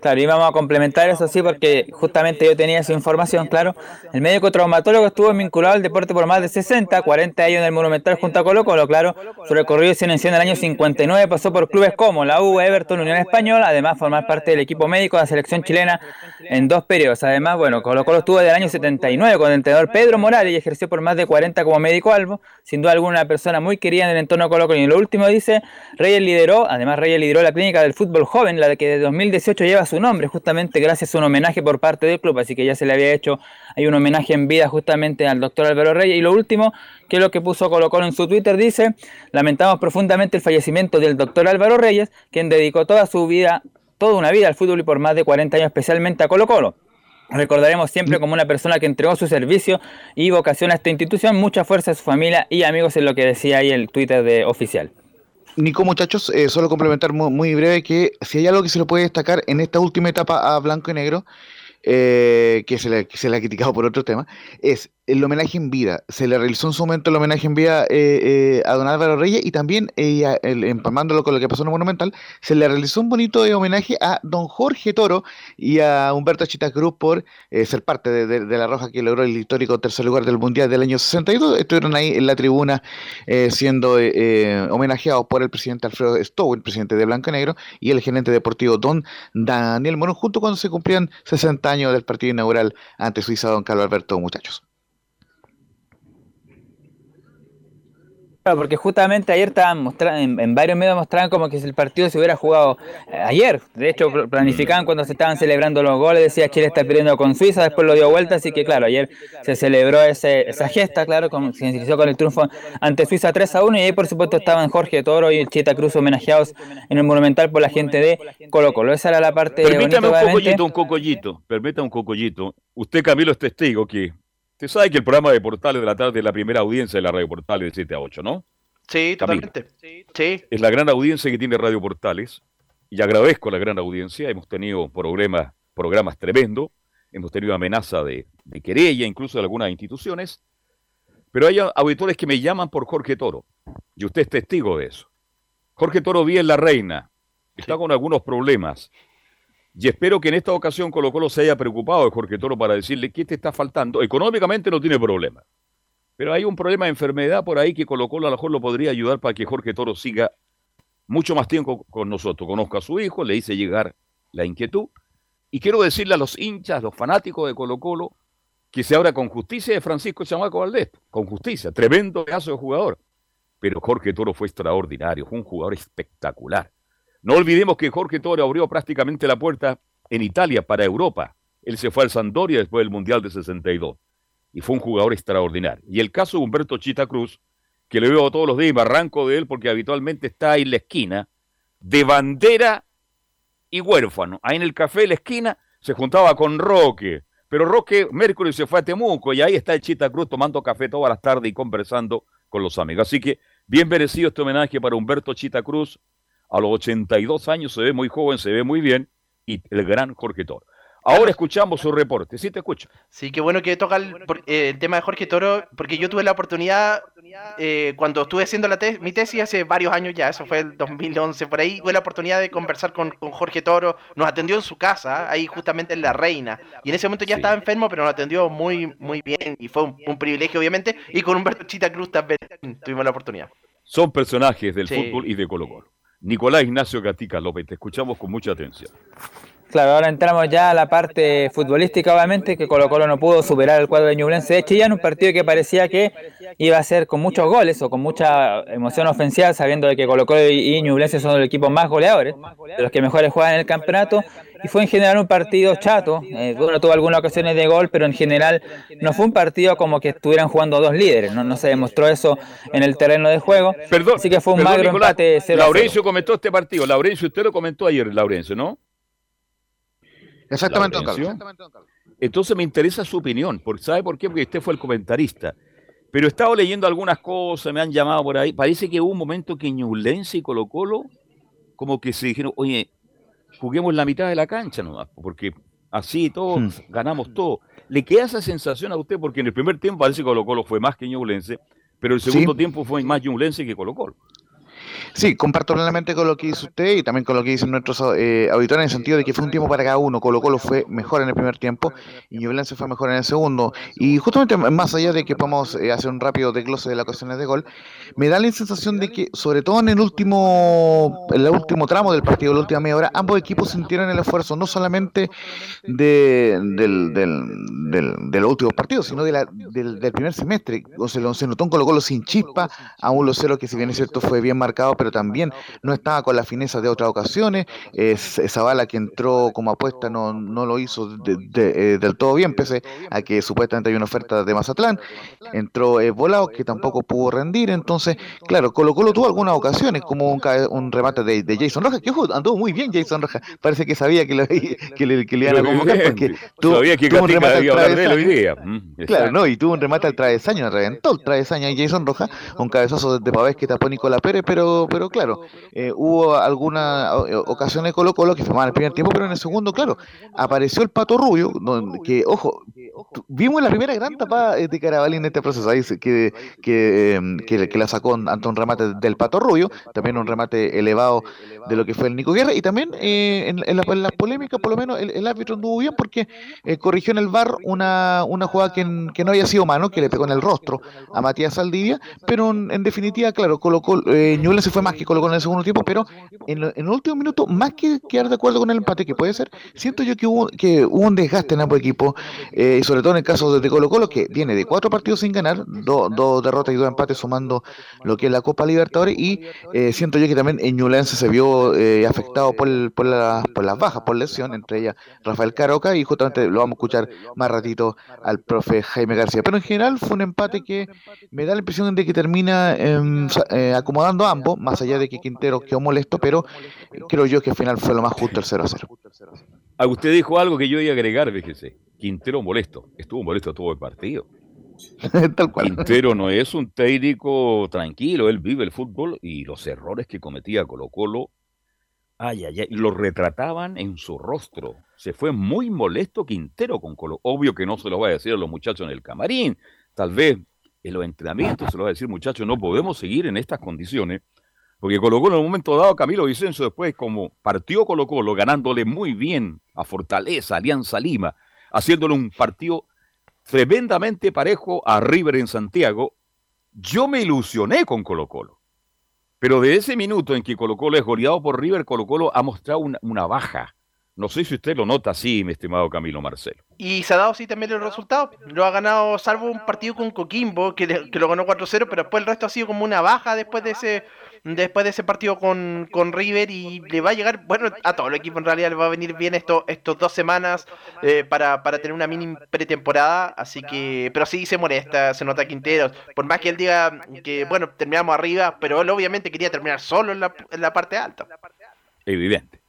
Claro, y vamos a complementar eso sí, porque justamente yo tenía esa información, claro. El médico traumatólogo estuvo vinculado al deporte por más de 60, 40 años en el Monumental junto a Colo Colo, claro. Su recorrido se inició en el año 59, pasó por clubes como la U, Everton, Unión Española, además formar parte del equipo médico de la selección chilena en dos periodos. Además, bueno, Colo Colo estuvo desde el año 79 con el entrenador Pedro Morales y ejerció por más de 40 como médico albo, sin duda alguna una persona muy querida en el entorno Colo Colo. Y lo último dice, Reyes lideró, además Reyes lideró la clínica del fútbol joven, la que de 2018 lleva su nombre, justamente gracias a un homenaje por parte del club, así que ya se le había hecho, hay un homenaje en vida justamente al doctor Álvaro Reyes. Y lo último, que es lo que puso Colo Colo en su Twitter, dice, lamentamos profundamente el fallecimiento del doctor Álvaro Reyes, quien dedicó toda su vida, toda una vida al fútbol y por más de 40 años especialmente a Colo Colo. Recordaremos siempre como una persona que entregó su servicio y vocación a esta institución, mucha fuerza a su familia y amigos en lo que decía ahí el Twitter de oficial. Nico, muchachos, eh, solo complementar muy, breve que si hay algo que se le puede destacar en esta última etapa a Blanco y Negro, eh, que, se le, se le ha criticado por otro tema, es el homenaje en vida. Se le realizó en su momento el homenaje en vida eh, eh, a don Álvaro Reyes y también, eh, empamándolo con lo que pasó en el Monumental, se le realizó un bonito homenaje a don Jorge Toro y a Humberto Chita Cruz por ser parte de, la Roja que logró el histórico tercer lugar del Mundial del año 62. Estuvieron ahí en la tribuna siendo homenajeados por el presidente Alfredo Stowe, el presidente de Blanco y Negro, y el gerente deportivo don Daniel Morón, junto cuando se cumplían 60 años del partido inaugural ante Suiza, don Carlos Alberto, muchachos. Porque justamente ayer estaban mostrando, en, varios medios mostraban como que si el partido se hubiera jugado eh, ayer. De hecho, planificaban cuando se estaban celebrando los goles, decía Chile está perdiendo con Suiza, después lo dio vuelta, así que claro, ayer se celebró ese, esa gesta, claro, con, se inició con el triunfo ante Suiza 3 a 1 y ahí por supuesto estaban Jorge Toro y Chita Cruz homenajeados en el Monumental por la gente de Colo Colo. Esa era la parte... Permítame un cocollito, un cocollito, permítame un cocollito. Usted, Camilo, es testigo que Usted sabe que el programa de Portales de la tarde es la primera audiencia de la Radio Portales de 7 a 8, ¿no? Sí, totalmente. Sí. Es la gran audiencia que tiene Radio Portales y agradezco la gran audiencia. Hemos tenido programas, programas tremendos, hemos tenido amenaza de, de querella, incluso de algunas instituciones, pero hay auditores que me llaman por Jorge Toro y usted es testigo de eso. Jorge Toro vive en La Reina, está con algunos problemas y espero que en esta ocasión Colo Colo se haya preocupado de Jorge Toro para decirle qué te está faltando. Económicamente no tiene problema. Pero hay un problema de enfermedad por ahí que Colo Colo a lo mejor lo podría ayudar para que Jorge Toro siga mucho más tiempo con nosotros. Conozca a su hijo, le hice llegar la inquietud. Y quiero decirle a los hinchas, los fanáticos de Colo Colo, que se abra con justicia de Francisco Chamaco Valdés. Con justicia. Tremendo caso de jugador. Pero Jorge Toro fue extraordinario. Fue un jugador espectacular. No olvidemos que Jorge Toro abrió prácticamente la puerta en Italia para Europa. Él se fue al Sampdoria después del Mundial de 62 y fue un jugador extraordinario. Y el caso de Humberto Chita Cruz, que le veo todos los días y me arranco de él porque habitualmente está ahí en la esquina, de bandera y huérfano. Ahí en el café de la esquina se juntaba con Roque, pero Roque Mercury se fue a Temuco y ahí está el Chita Cruz tomando café todas las tardes y conversando con los amigos. Así que bien merecido este homenaje para Humberto Chita Cruz, a los 82 años se ve muy joven, se ve muy bien, y el gran Jorge Toro. Ahora escuchamos su reporte, sí te escucho. Sí, qué bueno que toca el, eh, tema de Jorge Toro, porque yo tuve la oportunidad, eh, cuando estuve haciendo la mi tesis hace varios años ya, eso fue el 2011, por ahí tuve la oportunidad de conversar con, Jorge Toro, nos atendió en su casa, ahí justamente en La Reina, y en ese momento ya estaba enfermo, pero nos atendió muy, muy bien, y fue un, privilegio obviamente, y con Humberto Chita Cruz también tuvimos la oportunidad. Son personajes del fútbol y de Colo Colo. Nicolás Ignacio Gatica López, te escuchamos con mucha atención. Claro, ahora entramos ya a la parte futbolística, obviamente, que Colo Colo no pudo superar el cuadro de Ñublense de Chillán, un partido que parecía que iba a ser con muchos goles o con mucha emoción ofensiva, sabiendo de que Colo Colo y Ñublense son los equipos más goleadores, de los que mejores juegan en el campeonato, y fue en general un partido chato, eh, bueno, tuvo algunas ocasiones de gol, pero en general no fue un partido como que estuvieran jugando dos líderes, no, se demostró eso en el terreno de juego, perdón, así que fue un magro empate Laurencio comentó este partido, Laurencio, usted lo comentó ayer, Laurencio, ¿no? Exactamente, don Carlos. atención. Entonces me interesa su opinión, porque ¿sabe por qué? Porque usted fue el comentarista. Pero he estado leyendo algunas cosas, me han llamado por ahí. Parece que hubo un momento que Ñublense y Colo Colo como que se dijeron, oye, juguemos la mitad de la cancha nomás, porque así todos Hmm. ganamos todo. ¿Le queda esa sensación a usted? Porque en el primer tiempo parece que Colo Colo fue más que Ñublense, pero el Sí. segundo tiempo fue más Ñublense que Colo Colo. Sí, comparto plenamente con lo que dice usted y también con lo que dicen nuestros eh, auditores en el sentido de que fue un tiempo para cada uno. Colo Colo fue mejor en el primer tiempo y Ñublense fue mejor en el segundo. Y justamente más allá de que podamos eh, hacer un rápido desglose de las ocasiones de gol, me da la sensación de que, sobre todo en el último, en el último tramo del partido, la última media hora, ambos equipos sintieron el esfuerzo no solamente de, del, del, del- de los últimos partidos, sino de la- del, del primer semestre. O sea, se notó un Colo Colo sin chispa, a un Lucero que si bien es cierto fue bien marcado, pero también no estaba con la fineza de otras ocasiones. Es, esa bala que entró como apuesta no, no lo hizo de- de- eh, del todo bien, pese a que supuestamente hay una oferta de Mazatlán. Entró eh, Volado, que tampoco pudo rendir. Entonces, claro, Colo Colo tuvo algunas ocasiones, como un, un remate de, de Jason Rojas, que ojo, anduvo muy bien Jason Rojas. Parece que sabía que, lo- que le, que le iban a convocar porque tuvo, Sabía que tuvo un remate al él hoy travesaño. día. Mm, Claro, no, y tuvo un remate al travesaño, reventó el travesaño a Jason Rojas, un cabezazo de Pavés que tapó Nicolás Pérez, pero, pero claro, eh, hubo alguna o- o- ocasión de Colo Colo que en el primer tiempo, pero en el segundo, claro, apareció el Pato Rubio, donde- que, ojo, vimos la primera gran tapada eh, de Carabalí en este proceso, ahí que, eh, que, que la sacó ante un remate del Pato Rubio, también un remate elevado de lo que fue el Nico Guerra, y también eh, en, la, en la polémica, por lo menos, el, árbitro anduvo bien porque eh, corrigió en el bar una, una jugada que, que no había sido mano, que le pegó en el rostro a Matías Saldivia, pero en, definitiva, claro, colocó, eh, Fue más que colocó en el segundo tiempo, pero en, en el último minuto, más que quedar de acuerdo con el empate, que puede ser, siento yo que hubo, que hubo un desgaste en ambos equipos, eh, y sobre todo en el caso de, Colo Colo, que viene de cuatro partidos sin ganar, do- dos derrotas y dos empates sumando lo que es la Copa Libertadores, y eh, siento yo que también en Ñublense se vio eh, afectado por, por, la- por las bajas, por lesión, entre ellas Rafael Caroca, y justamente lo vamos a escuchar más ratito al profe Jaime García. Pero en general fue un empate que me da la impresión de que termina em, eh, acomodando ambos, más allá de que Quintero quedó molesto, pero creo yo que al final fue lo más justo el 0 a 0. Ah, usted dijo algo que yo iba a agregar, fíjese. Quintero molesto. Estuvo molesto todo el partido. Tal cual. Quintero no es un técnico tranquilo, él vive el fútbol y los errores que cometía Colo Colo, ay, ay, ay, lo retrataban en su rostro. Se fue muy molesto Quintero con Colo. Obvio que no se lo va a decir a los muchachos en el camarín, tal vez en los entrenamientos se lo va a decir, muchachos, no podemos seguir en estas condiciones, porque Colo Colo en un momento dado, Camilo Vicencio después, como partió Colo Colo, ganándole muy bien a Fortaleza, Alianza Lima, haciéndole un partido tremendamente parejo a River en Santiago, yo me ilusioné con Colo Colo. Pero de ese minuto en que Colo Colo es goleado por River, Colo Colo ha mostrado una, baja. No sé si usted lo nota así, mi estimado Camilo Marcelo. Y se ha dado así también el resultado. Lo ha ganado, salvo un partido con Coquimbo, que lo ganó 4-0, pero después el resto ha sido como una baja después de ese después de ese partido con, con River y le va a llegar, bueno, a todo el equipo en realidad le va a venir bien esto, estos dos semanas eh, para, para tener una mini pretemporada, así que, pero sí se molesta, se nota Quinteros, por más que él diga que, bueno, terminamos arriba, pero él obviamente quería terminar solo en la, en la parte alta. Evidente.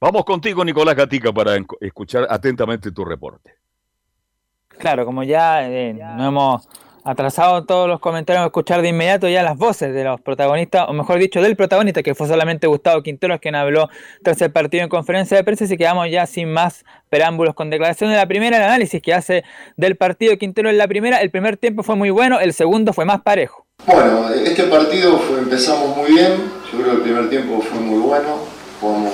Vamos contigo, Nicolás Gatica, para escuchar atentamente tu reporte. Claro, como ya eh, no hemos atrasado todos los comentarios, escuchar de inmediato ya las voces de los protagonistas, o mejor dicho, del protagonista, que fue solamente Gustavo Quinteros quien habló tras el partido en conferencia de prensa, y quedamos ya sin más preámbulos con declaración de la primera, el análisis que hace del partido Quintero en la primera, el primer tiempo fue muy bueno, el segundo fue más parejo. Bueno, este partido fue- empezamos muy bien, yo creo que el primer tiempo fue muy bueno, jugamos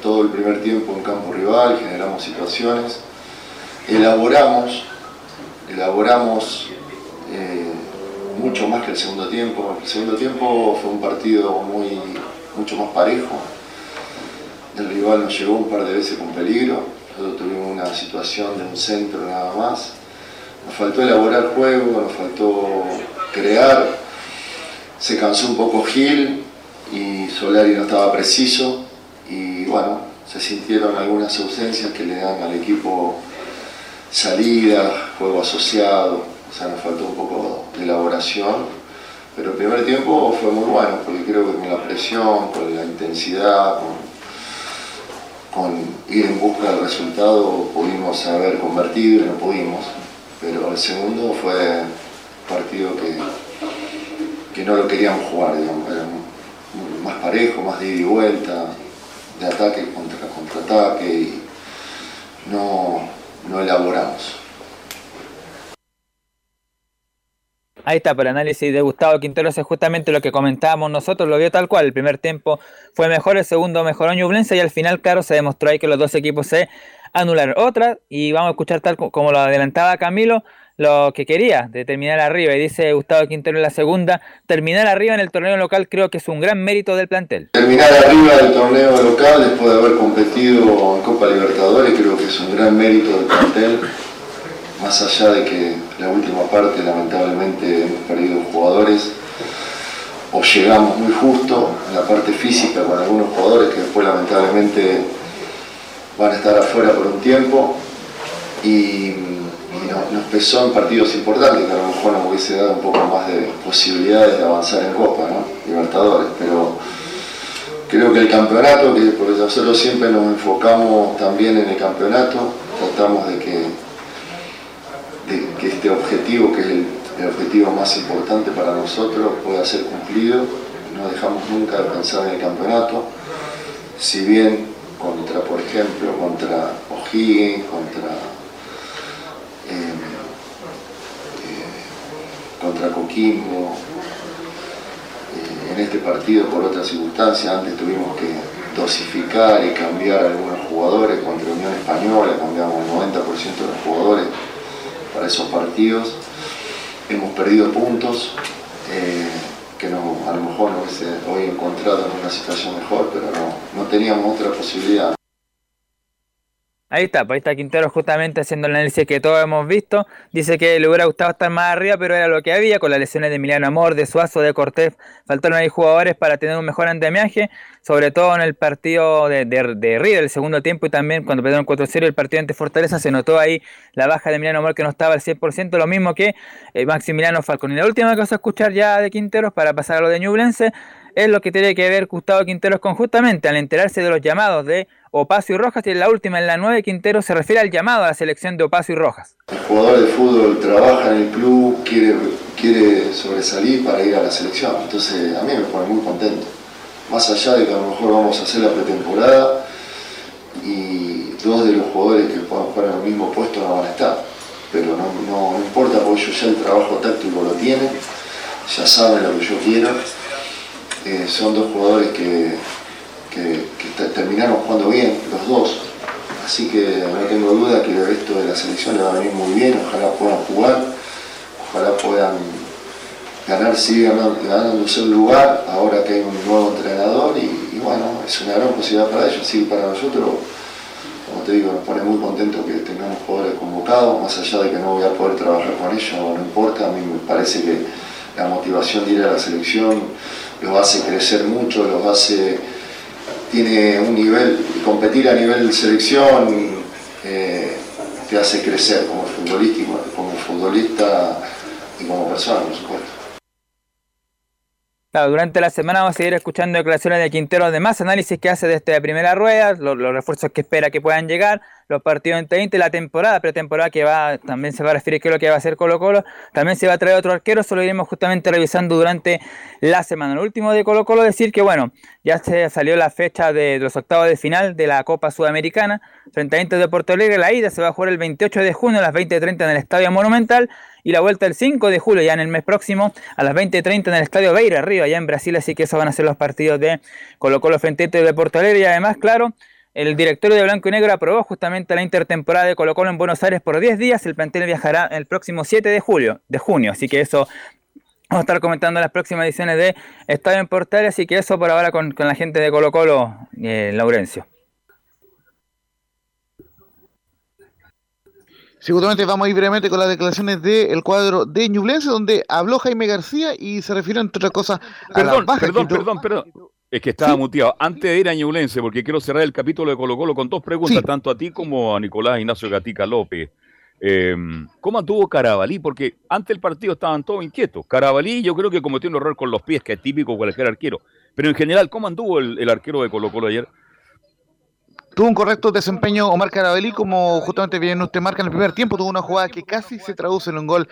todo el primer tiempo en campo rival, generamos situaciones, elaboramos, elaboramos eh, mucho más que el segundo tiempo, el segundo tiempo fue un partido muy, mucho más parejo, el rival nos llegó un par de veces con peligro, nosotros tuvimos una situación de un centro nada más, nos faltó elaborar juego, nos faltó crear, se cansó un poco Gil y Solari no estaba preciso. Y bueno, se sintieron algunas ausencias que le dan al equipo salida, juego asociado, o sea, nos faltó un poco de elaboración, pero el primer tiempo fue muy bueno, porque creo que con la presión, con la intensidad, con, ir en busca del resultado pudimos haber convertido y no pudimos, pero el segundo fue un partido que, que no lo queríamos jugar, digamos, era más parejo, más de ida y vuelta, de ataque contra contraataque y no, no elaboramos. Ahí está, por el análisis de Gustavo Quinteros es justamente lo que comentábamos nosotros, lo vio tal cual, el primer tiempo fue mejor, el segundo mejoró Ñublense y al final, claro, se demostró ahí que los dos equipos se anularon. Otra, y vamos a escuchar tal como lo adelantaba Camilo, lo que quería, de terminar arriba, y dice Gustavo Quintero en la segunda, terminar arriba en el torneo local creo que es un gran mérito del plantel. Terminar arriba del torneo local después de haber competido en Copa Libertadores creo que es un gran mérito del plantel más allá de que la última parte lamentablemente hemos perdido jugadores o llegamos muy justo en la parte física con algunos jugadores que después lamentablemente van a estar afuera por un tiempo y, nos, pesó en partidos importantes que a lo mejor nos hubiese dado un poco más de posibilidades de avanzar en Copa, ¿no? Libertadores, pero creo que el campeonato, que porque nosotros siempre nos enfocamos también en el campeonato, tratamos de que que este objetivo, que es el, objetivo más importante para nosotros, pueda ser cumplido. No dejamos nunca de pensar en el campeonato. Si bien contra, por ejemplo, contra O'Higgins, contra, em, eh, contra Coquimbo, eh, en este partido por otras circunstancias, antes tuvimos que dosificar y cambiar algunos jugadores, contra Unión Española cambiamos el 90% de los jugadores para esos partidos. Hemos perdido puntos eh, que no, a lo mejor nos hubiese hoy encontrado en una situación mejor, pero no, no teníamos otra posibilidad. Ahí está, pues ahí está Quintero justamente haciendo el análisis que todos hemos visto. Dice que le hubiera gustado estar más arriba, pero era lo que había con las lesiones de Emiliano Amor, de Suazo, de Cortés. Faltaron ahí jugadores para tener un mejor andamiaje, sobre todo en el partido de, de, River, el segundo tiempo, y también cuando perdieron 4-0 el partido ante Fortaleza, se notó ahí la baja de Emiliano Amor que no estaba al 100%, lo mismo que eh, Maximiliano Falcón. Y la última cosa a escuchar ya de Quinteros para pasar a lo de Ñublense es lo que tiene que ver Gustavo Quinteros con justamente al enterarse de los llamados de Opacio y Rojas y en la última, en la 9, Quintero se refiere al llamado a la selección de Opacio y Rojas. El jugador de fútbol trabaja en el club, quiere, quiere sobresalir para ir a la selección, entonces a mí me pone muy contento. Más allá de que a lo mejor vamos a hacer la pretemporada y dos de los jugadores que puedan jugar en el mismo puesto no van a estar, pero no, no, importa porque ellos ya el trabajo táctico lo tienen, ya saben lo que yo quiero. Eh, son dos jugadores que terminaron jugando bien, los dos. Así que no tengo duda que esto de la selección le va a venir muy bien, ojalá puedan jugar, ojalá puedan ganar, sigue ganándose un lugar, ahora que hay un nuevo entrenador y, bueno, es una gran posibilidad para ellos, así para nosotros, como te digo, nos pone muy contentos que tengamos jugadores convocados, más allá de que no voy a poder trabajar con ellos, no importa, a mí me parece que la motivación de ir a la selección los hace crecer mucho, los hace tiene un nivel, competir a nivel selección eh, te hace crecer como futbolista, como futbolista y como persona, por supuesto. Durante la semana vamos a seguir escuchando declaraciones de Quintero de más análisis que hace de esta primera rueda, los, refuerzos que espera que puedan llegar, los partidos en 20, la temporada, pretemporada que va, también se va a referir qué lo que va a hacer Colo Colo, también se va a traer otro arquero, eso lo iremos justamente revisando durante la semana. Lo último de Colo Colo decir que bueno, ya se salió la fecha de, los octavos de final de la Copa Sudamericana, frente a de Porto Alegre, la ida se va a jugar el 28 de junio a las 20.30 en el Estadio Monumental, y la vuelta el 5 de julio, ya en el mes próximo, a las 20.30 en el Estadio Beira, arriba, allá en Brasil, así que esos van a ser los partidos de Colo Colo frente a de Porto y además, claro, el directorio de Blanco y Negro aprobó justamente la intertemporada de Colo Colo en Buenos Aires por 10 días, el plantel viajará el próximo 7 de julio, de junio, así que eso Vamos a estar comentando las próximas ediciones de Estadio en Portal, así que eso por ahora con, la gente de Colo Colo, eh, Laurencio. Seguramente vamos a ir brevemente con las declaraciones del cuadro de Ñublense, donde habló Jaime García y se refiere, entre otras cosas, a perdón, la Perdón, perdón, perdón. Es que estaba muteado. Antes de ir a Ñublense, porque quiero cerrar el capítulo de Colo Colo con dos preguntas, tanto a ti como a Nicolás Ignacio Gatica López. Em, ¿Cómo anduvo Carabalí? Porque antes del partido estaban todos inquietos. Carabalí yo creo que cometió un error con los pies, que es típico cualquier arquero. Pero en general, ¿cómo anduvo el, el arquero de Colo Colo ayer? Tuvo un correcto desempeño Omar Carabelli, como justamente bien usted marca en el primer tiempo, tuvo una jugada que casi se traduce en un gol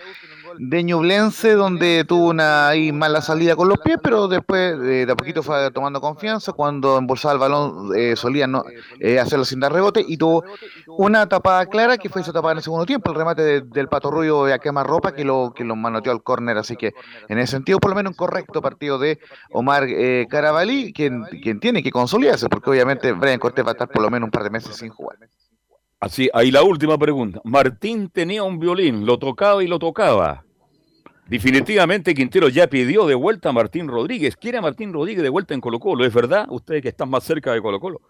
de Ñublense, donde tuvo una ahí mala salida con los pies, pero después eh, de a poquito fue tomando confianza. Cuando embolsaba el balón, eh, solía no, eh, hacerlo sin dar rebote y tuvo una tapada clara que fue esa tapada en el segundo tiempo, el remate del Pato Rubio a quemar ropa que lo, que lo manoteó al córner. Así que en ese sentido, por lo menos un correcto partido de Omar Carabalí, quien, quien tiene que consolidarse, porque obviamente Brian Cortés va a estar por lo menos un par de meses sin jugar. Así, ahí la última pregunta. Martín tenía un violín, lo tocaba y lo tocaba. Definitivamente Quintero ya pidió de vuelta a Martín Rodríguez. Quiere a Martín Rodríguez de vuelta en Colo Colo, ¿es verdad? Ustedes que están más cerca de Colo Colo.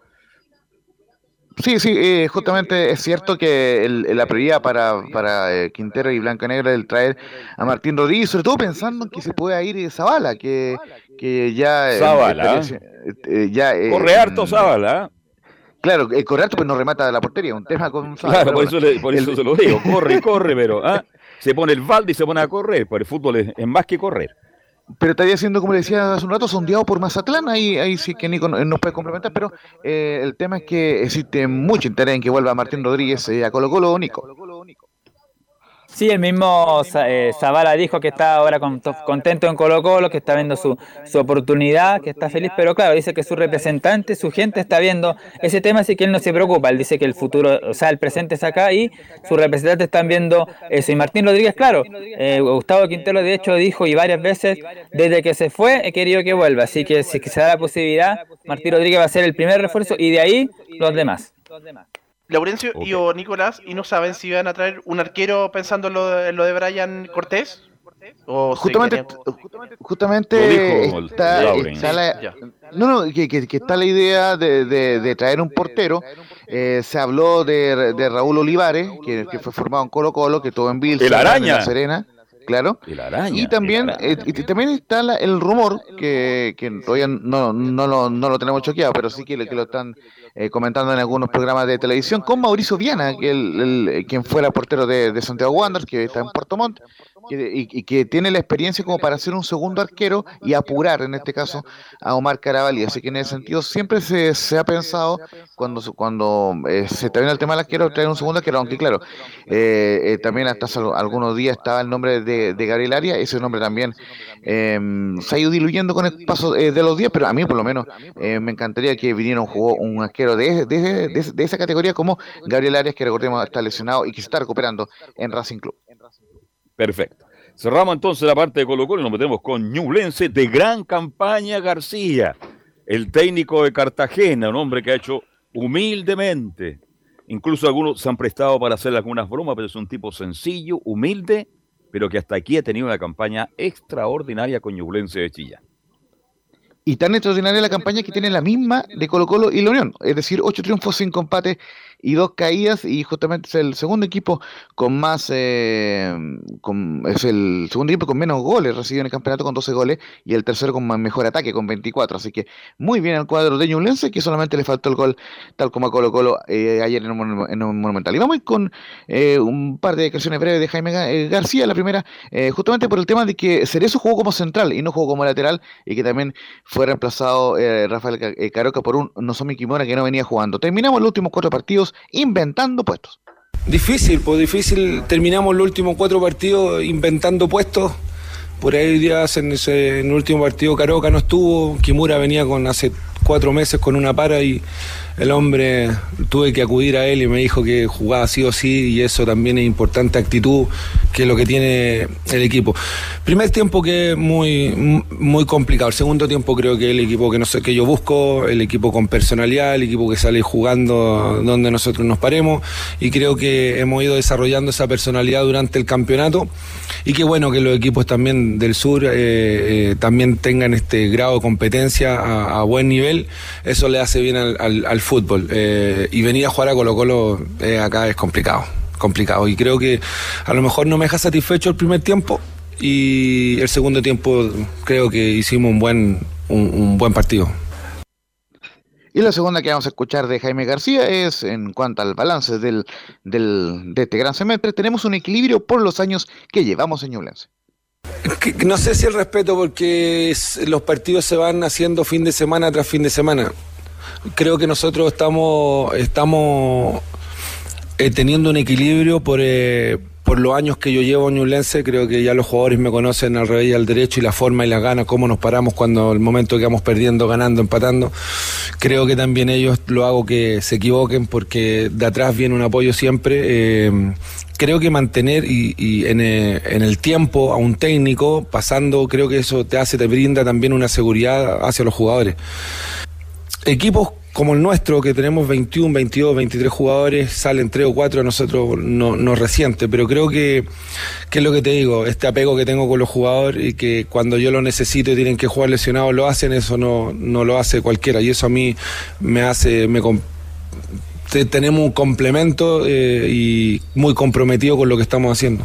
Sí, sí, eh, justamente es cierto que la prioridad para, para eh, Quintero y Blanco Negro es el traer a Martín Rodríguez, sobre todo pensando en que se pueda ir Zavala, que, que ya... Eh, Zavala. ya Corre harto Zavala. Claro, el corre harto, pero no remata la portería, un tema con. Claro, por, eso, por eso se lo digo, corre, corre, pero... ¿ah? se pone el balde y se pone a correr, pero el fútbol es, más que correr. Pero estaría siendo, como le decía hace un rato, sondeado por Mazatlán, ahí, ahí sí que Nico nos puede complementar, pero eh, el tema es que existe mucho interés en que vuelva Martín Rodríguez eh, a Colo Colo, Nico. Sí, el mismo eh, Zavala dijo que está ahora contento en Colo Colo, que está viendo su, su, oportunidad, que está feliz, pero claro, dice que su representante, su gente está viendo ese tema, así que él no se preocupa, él dice que el futuro, o sea, el presente es acá y sus representantes están viendo eso. Y Martín Rodríguez, claro, eh, Gustavo Quintero de hecho dijo y varias veces, desde que se fue he querido que vuelva, así que si se da la posibilidad, Martín Rodríguez va a ser el primer refuerzo y de ahí los demás. Laurencio y o Nicolás, ¿y no saben si van a traer un arquero pensando en lo de, lo de Brian Cortés? ¿O justamente, justamente está, la, no, no, que, que, está la idea de, de, traer un portero. Eh, se habló de, de Raúl Olivares, que, que, fue formado en Colo Colo, que estuvo en Bills, en La Serena. Claro. y también, eh, y también está el rumor que, que todavía no, no, lo, no lo tenemos choqueado, pero sí que, que lo están eh, comentando en algunos programas de televisión, con Mauricio Viana, que el, quien fuera portero de, de Santiago Wanderers, que está en Puerto Montt, y, que tiene la experiencia como para ser un segundo arquero y apurar, en este caso, a Omar Carabalí. Así que en ese sentido siempre se, se ha pensado, cuando, cuando eh, se viendo el tema del arquero, traer un segundo arquero, aunque claro, eh, eh, también hasta algunos días estaba el nombre de, de Gabriel Arias, ese nombre también em, se ha ido diluyendo con el paso de los días, pero a mí por lo menos me encantaría que viniera un, juego, un arquero de, de, de, esa categoría como Gabriel Arias, que recordemos está lesionado y que se está recuperando en Racing Club. Perfecto. Cerramos entonces la parte de Colo Colo y nos metemos con Ñublense de gran campaña García, el técnico de Cartagena, un hombre que ha hecho humildemente. Incluso algunos se han prestado para hacer algunas bromas, pero es un tipo sencillo, humilde, pero que hasta aquí ha tenido una campaña extraordinaria con Ñublense de Chillán. Y tan extraordinaria la campaña que tiene la misma de Colo Colo y la Unión, es decir, ocho triunfos sin combate y dos caídas y justamente es el segundo equipo con más eh, es el segundo equipo con menos goles recibido en el campeonato con 12 goles y el tercero con más mejor ataque con 24 así que muy bien el cuadro de Ñublense que solamente le faltó el gol tal como a Colo Colo eh, ayer en un, Monumental. Y vamos con eh, un par de declaraciones breves de Jaime García la primera justamente por el tema de que Cerezo jugó como central y no jugó como lateral y que también fue reemplazado Rafael Caroca por un Nozomi Kimura que no venía jugando. Terminamos los últimos cuatro partidos inventando puestos. Difícil, pues difícil. Terminamos los últimos cuatro partidos inventando puestos. Por ahí días en, ese, en el último partido Caroca no estuvo, Kimura venía con hace cuatro meses con una para y el hombre tuve que acudir a él y me dijo que jugaba sí o sí y eso también es importante actitud que es lo que tiene el equipo. Primer tiempo que es muy muy complicado, el segundo tiempo creo que el equipo que no sé que yo busco, el equipo con personalidad, el equipo que sale jugando donde nosotros nos paremos y creo que hemos ido desarrollando esa personalidad durante el campeonato. Y qué bueno que los equipos también del sur eh, eh, también tengan este grado de competencia a, buen nivel, eso le hace bien al, al fútbol. Eh, y venir a jugar a Colo Colo eh, acá es complicado, complicado. Y creo que a lo mejor no me deja satisfecho el primer tiempo y el segundo tiempo creo que hicimos un buen, un, buen partido. Y la segunda que vamos a escuchar de Jaime García es en cuanto al balance del, del, de este gran semestre. Tenemos un equilibrio por los años que llevamos en Ñublense. No sé si el respeto porque los partidos se van haciendo fin de semana tras fin de semana. Creo que nosotros estamos, estamos eh, teniendo un equilibrio por, eh, por los años que yo llevo en Ñublense, creo que ya los jugadores me conocen al revés y al derecho y la forma y las ganas, cómo nos paramos cuando el momento que vamos perdiendo, ganando, empatando. Creo que también ellos lo hago que se equivoquen porque de atrás viene un apoyo siempre. Eh, creo que mantener y, en, eh, en, el tiempo a un técnico pasando, creo que eso te hace, te brinda también una seguridad hacia los jugadores. Equipos como el nuestro, que tenemos 21, 22, 23 jugadores, salen 3 o 4, a nosotros no, nos resiente, pero creo que, que es lo que te digo, este apego que tengo con los jugadores y que cuando yo lo necesito y tienen que jugar lesionados lo hacen, eso no, no lo hace cualquiera y eso a mí me hace, me, tenemos un complemento eh, y muy comprometido con lo que estamos haciendo.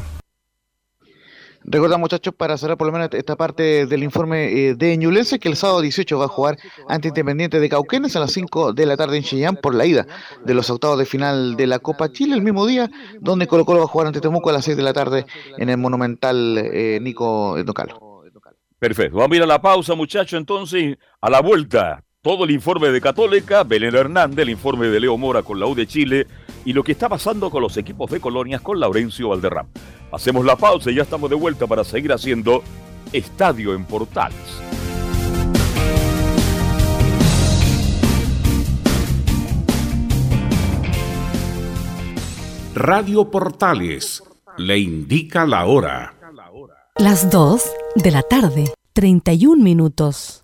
Recuerda muchachos, para cerrar por lo menos esta parte del informe eh, de Ñulense, que el sábado 18 va a jugar ante Independiente de Cauquenes a las 5 de la tarde en Chillán por la ida de los octavos de final de la Copa Chile, el mismo día donde Colo Colo va a jugar ante Temuco a las 6 de la tarde en el Monumental eh, Nico Docalo. Perfecto, vamos a ir a la pausa muchachos, entonces a la vuelta. Todo el informe de Católica, Belén Hernández, el informe de Leo Mora con la U de Chile y lo que está pasando con los equipos de colonias con Laurencio Valderrama. Hacemos la pausa y ya estamos de vuelta para seguir haciendo Estadio en Portales. Radio Portales le indica la hora. Las 2 de la tarde, 31 minutos.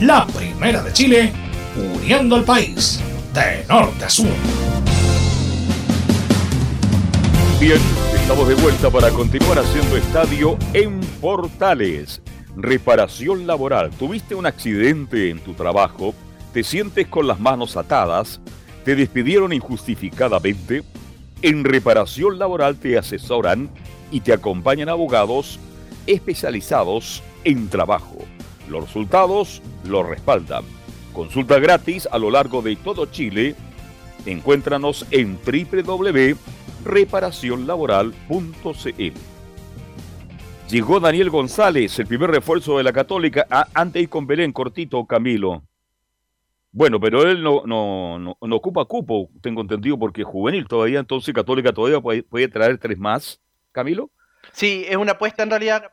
La primera de Chile, uniendo al país de norte a sur. Bien, estamos de vuelta para continuar haciendo estadio en Portales. Reparación laboral. Tuviste un accidente en tu trabajo, te sientes con las manos atadas, te despidieron injustificadamente. En reparación laboral te asesoran y te acompañan abogados especializados en trabajo. Los resultados los respaldan. Consulta gratis a lo largo de todo Chile. Encuéntranos en www.reparacionlaboral.cl. Llegó Daniel González, el primer refuerzo de la Católica, ante y con Belén, cortito, Camilo. Bueno, pero él no, no, no, ocupa cupo, tengo entendido, porque juvenil todavía, entonces Católica todavía puede traer tres más. Camilo. Sí, es una apuesta en realidad,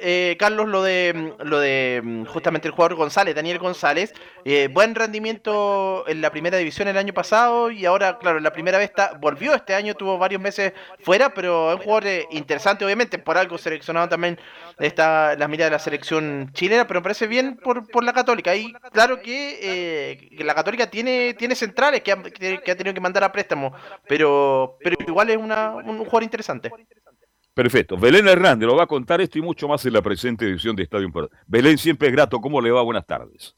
eh, Carlos, lo de lo de mm, justamente el jugador González, Daniel González. Eh, buen rendimiento en la primera división el año pasado y ahora, claro, la primera vez está, volvió este año, tuvo varios meses fuera, pero es un jugador eh, interesante, obviamente, por algo seleccionado también está las miradas de la selección chilena, pero me parece bien por, por la Católica. Y claro que, la Católica tiene, tiene centrales que ha, que ha tenido que mandar a préstamo, pero, pero igual es una, un jugador interesante. Perfecto. Belén Hernández lo va a contar esto y mucho más en la presente edición de Estadio Portales. Belén, siempre es grato. ¿Cómo le va? Buenas tardes.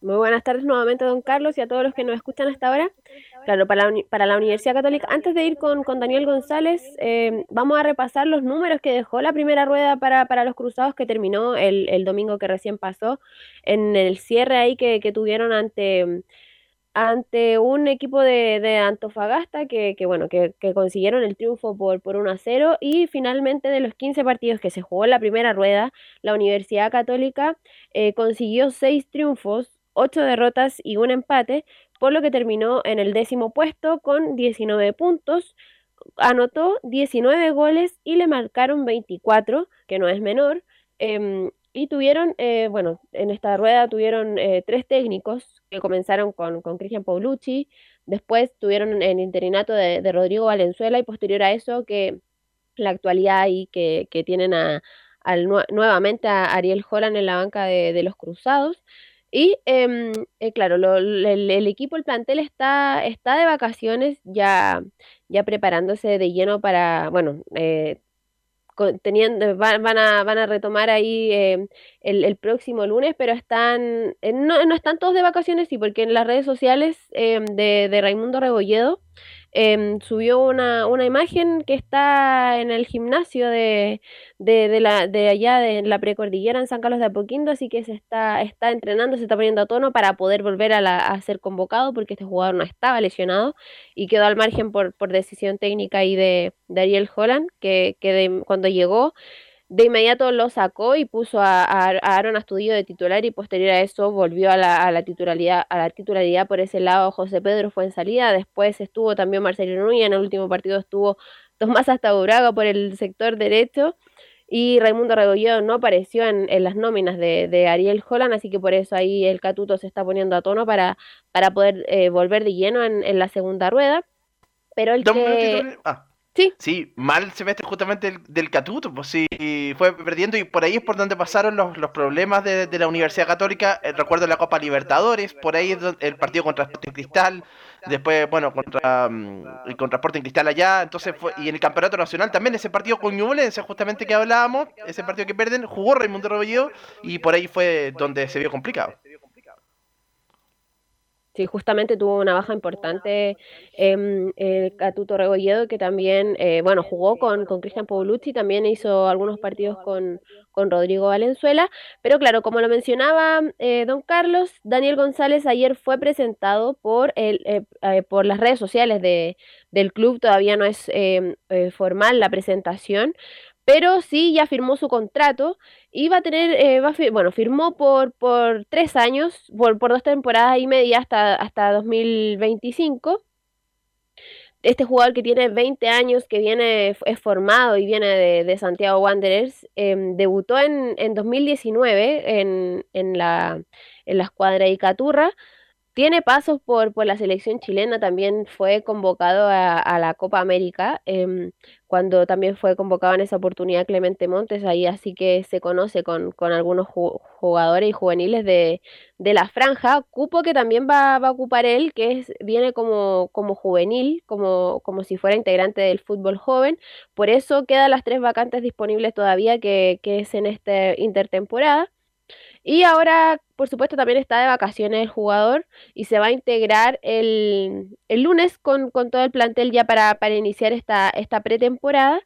Muy buenas tardes nuevamente, don Carlos, y a todos los que nos escuchan hasta ahora. Claro, para la, para la Universidad Católica, antes de ir con, con Daniel González, eh, vamos a repasar los números que dejó la primera rueda para, para los cruzados que terminó el, el, domingo que recién pasó, en el cierre ahí que, que tuvieron ante, ante un equipo de, de Antofagasta que, que bueno, que, que, consiguieron el triunfo por, por 1 a 0 y finalmente de los 15 partidos que se jugó en la primera rueda, la Universidad Católica eh, consiguió 6 triunfos, 8 derrotas y un empate, por lo que terminó en el décimo puesto con 19 puntos, anotó 19 goles y le marcaron 24, que no es menor. Eh, y tuvieron, eh, bueno, en esta rueda tuvieron eh, tres técnicos que comenzaron con, con Cristian Paulucci, después tuvieron el interinato de, de, Rodrigo Valenzuela y posterior a eso que la actualidad y que, que tienen a, al, nuevamente a Ariel Holland en la banca de, de los Cruzados. Y eh, eh, claro, lo, el, el, equipo, el plantel está, está de vacaciones ya, ya preparándose de lleno para, bueno, eh, teniendo, van, van, a, van a retomar ahí eh, el, próximo lunes, pero están, eh, no, no, están todos de vacaciones, sí, porque en las redes sociales eh, de, de, Raimundo Rebolledo subió una, una, imagen que está en el gimnasio de, de, de, la, de allá de la precordillera en San Carlos de Apoquindo, así que se está, está entrenando, se está poniendo a tono para poder volver a, la, a ser convocado, porque este jugador no estaba lesionado y quedó al margen por, por decisión técnica y de, Ariel Holland, que, que cuando llegó de inmediato lo sacó y puso a, a, a Aaron Astudillo de titular y posterior a eso volvió a la, a la, titularidad a la titularidad por ese lado José Pedro fue en salida después estuvo también Marcelino Núñez en el último partido estuvo Tomás Hasta por el sector derecho y Raimundo Regollado no apareció en, en las nóminas de, de, Ariel Holland, así que por eso ahí el Catuto se está poniendo a tono para, para poder eh, volver de lleno en, en, la segunda rueda. Pero el que... Ah. Sí. Sí, mal semestre justamente del, del, Catuto, pues sí, fue perdiendo y por ahí es por donde pasaron los, los problemas de, de, la Universidad Católica. Eh, recuerdo la Copa Libertadores, por ahí el partido contra Sporting Cristal, después, bueno, contra um, contra Sporting Cristal allá, entonces fue, y en el Campeonato Nacional también ese partido con Ñublense, justamente que hablábamos, ese partido que pierden, jugó Raimundo Robello y por ahí fue donde se vio complicado. Sí, justamente tuvo una baja importante eh, el Catuto Rebolledo, que también, eh, bueno, jugó con, con Cristian Paulucci, también hizo algunos partidos con, con Rodrigo Valenzuela, pero claro, como lo mencionaba eh, don Carlos, Daniel González ayer fue presentado por, el, eh, eh, por las redes sociales de, del club, todavía no es formal la presentación, pero sí ya firmó su contrato y va a tener, eh, va a, bueno, firmó por, por tres años, por, por dos temporadas y media hasta, hasta 2025 este jugador que tiene 20 años, que viene, es formado y viene de, de Santiago Wanderers, eh, debutó en, en 2019 en, en, la, en la escuadra Icaturra, tiene pasos por, por la selección chilena, también fue convocado a, a la Copa América, eh, cuando también fue convocado en esa oportunidad Clemente Montes, ahí así que se conoce con, con algunos jugadores y juveniles de, de la franja, cupo que también va, va a ocupar él, que es, viene como, como juvenil, como, como si fuera integrante del fútbol joven, por eso quedan las tres vacantes disponibles todavía que, que es en esta intertemporada. Y ahora, por supuesto, también está de vacaciones el jugador y se va a integrar el, el lunes con, con, todo el plantel ya para, para iniciar esta, esta pretemporada.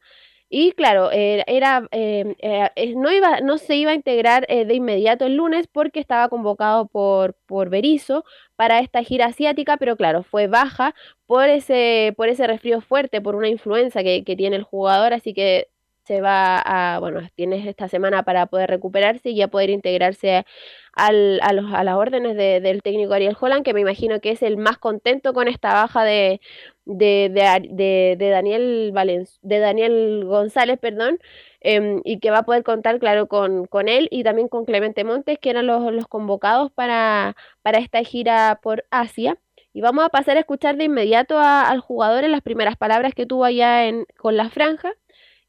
Y claro, eh, era, eh, eh, no, iba, no se iba a integrar de inmediato el lunes porque estaba convocado por, por Berizo para esta gira asiática, pero claro, fue baja por ese, por ese resfrío fuerte, por una influenza que, que tiene el jugador, así que se va a, bueno, tienes esta semana para poder recuperarse y ya poder integrarse al, a, los, a las órdenes de, del técnico Ariel Holland, que me imagino que es el más contento con esta baja de, de, de, de Daniel Valenz, de Daniel González, perdón, eh, y que va a poder contar, claro, con, con él y también con Clemente Montes, que eran los, los convocados para, para esta gira por Asia. Y vamos a pasar a escuchar de inmediato a, al jugador en las primeras palabras que tuvo allá en, con la franja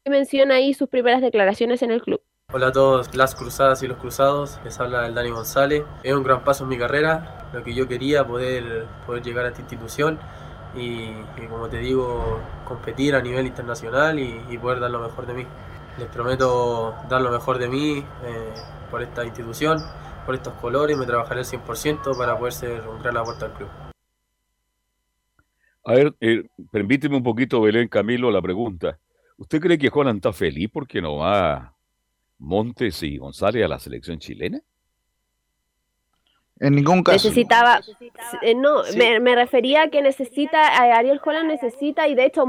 menciona ahí sus primeras declaraciones en el club. Hola a todos las cruzadas y los cruzados, les habla el Dani González. Es un gran paso en mi carrera, lo que yo quería, poder, poder llegar a esta institución y, como te digo, competir a nivel internacional y, poder dar lo mejor de mí. Les prometo dar lo mejor de mí eh, por esta institución, por estos colores, me trabajaré al 100% para poder ser un gran aporte al club. A ver, eh, permíteme un poquito, Belén Camilo, la pregunta. ¿Usted cree que Juan está feliz porque no va Montes y González a la selección chilena? En ningún caso. Necesitaba, eh, no, me, refería a que necesita, a Ariel Holland necesita, y de hecho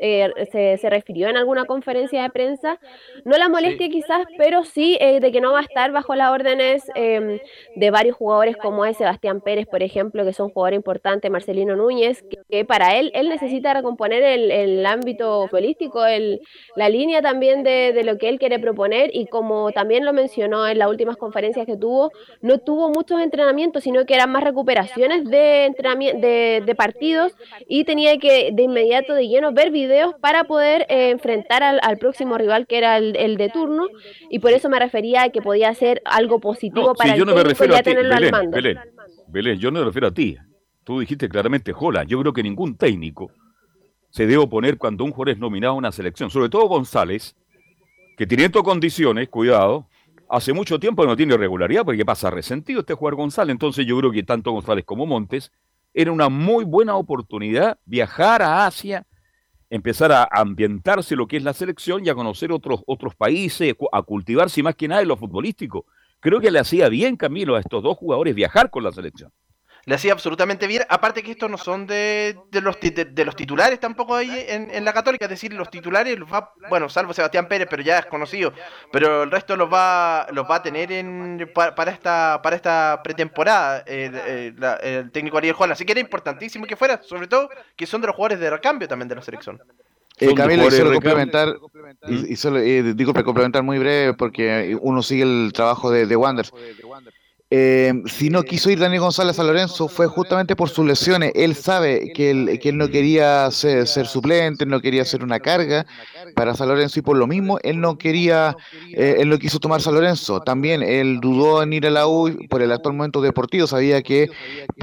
eh, se, refirió en alguna conferencia de prensa, no la molestia quizás, pero sí eh, de que no va a estar bajo las órdenes em, de varios jugadores como es Sebastián Pérez, por ejemplo, que son jugadores importantes, Marcelino Núñez, que, para él, él necesita recomponer el, ámbito futbolístico, el, la línea también de, de lo que él quiere proponer, y como también lo mencionó en las últimas conferencias que tuvo, no tuvo muchos entrenamientos sino que eran más recuperaciones de, entrenamiento, de, partidos y tenía que de inmediato, de lleno, ver videos para poder eh, enfrentar al, próximo rival que era el, de turno y por eso me refería a que podía ser algo positivo para yo no me refiero a ti, Belén, yo no me refiero a ti. Tú dijiste claramente, Jola, yo creo que ningún técnico se debe oponer cuando un jugador es nominado a una selección, sobre todo González, que teniendo condiciones, cuidado, hace mucho tiempo no tiene regularidad porque pasa resentido este jugador González. Entonces yo creo que tanto González como Montes era una muy buena oportunidad viajar a Asia, empezar a ambientarse lo que es la selección y a conocer otros, otros países, a cultivarse más que nada en lo futbolístico. Creo que le hacía bien, Camilo, a estos dos jugadores viajar con la selección le hacía absolutamente bien. Aparte que estos no son de, de los, de, los titulares tampoco ahí en, en, la Católica, es decir, los titulares los va, bueno, salvo Sebastián Pérez, pero ya es conocido, pero el resto los va los va a tener en, para, esta para esta pretemporada el técnico Ariel Juan. Así que era importantísimo que fuera, sobre todo que son de los jugadores de recambio también de la selección. Eh, Camilo, y solo complementar, y, solo, eh, digo, complementar muy breve porque uno sigue el trabajo de, de Wanders. Eh, si no quiso ir Daniel González a Lorenzo fue justamente por sus lesiones. Él sabe que él, que él no quería ser, suplente, no quería ser una carga para San Lorenzo y por lo mismo él no quería, eh, él no quiso tomar San Lorenzo. También él dudó en ir a la U por el actual momento deportivo, sabía que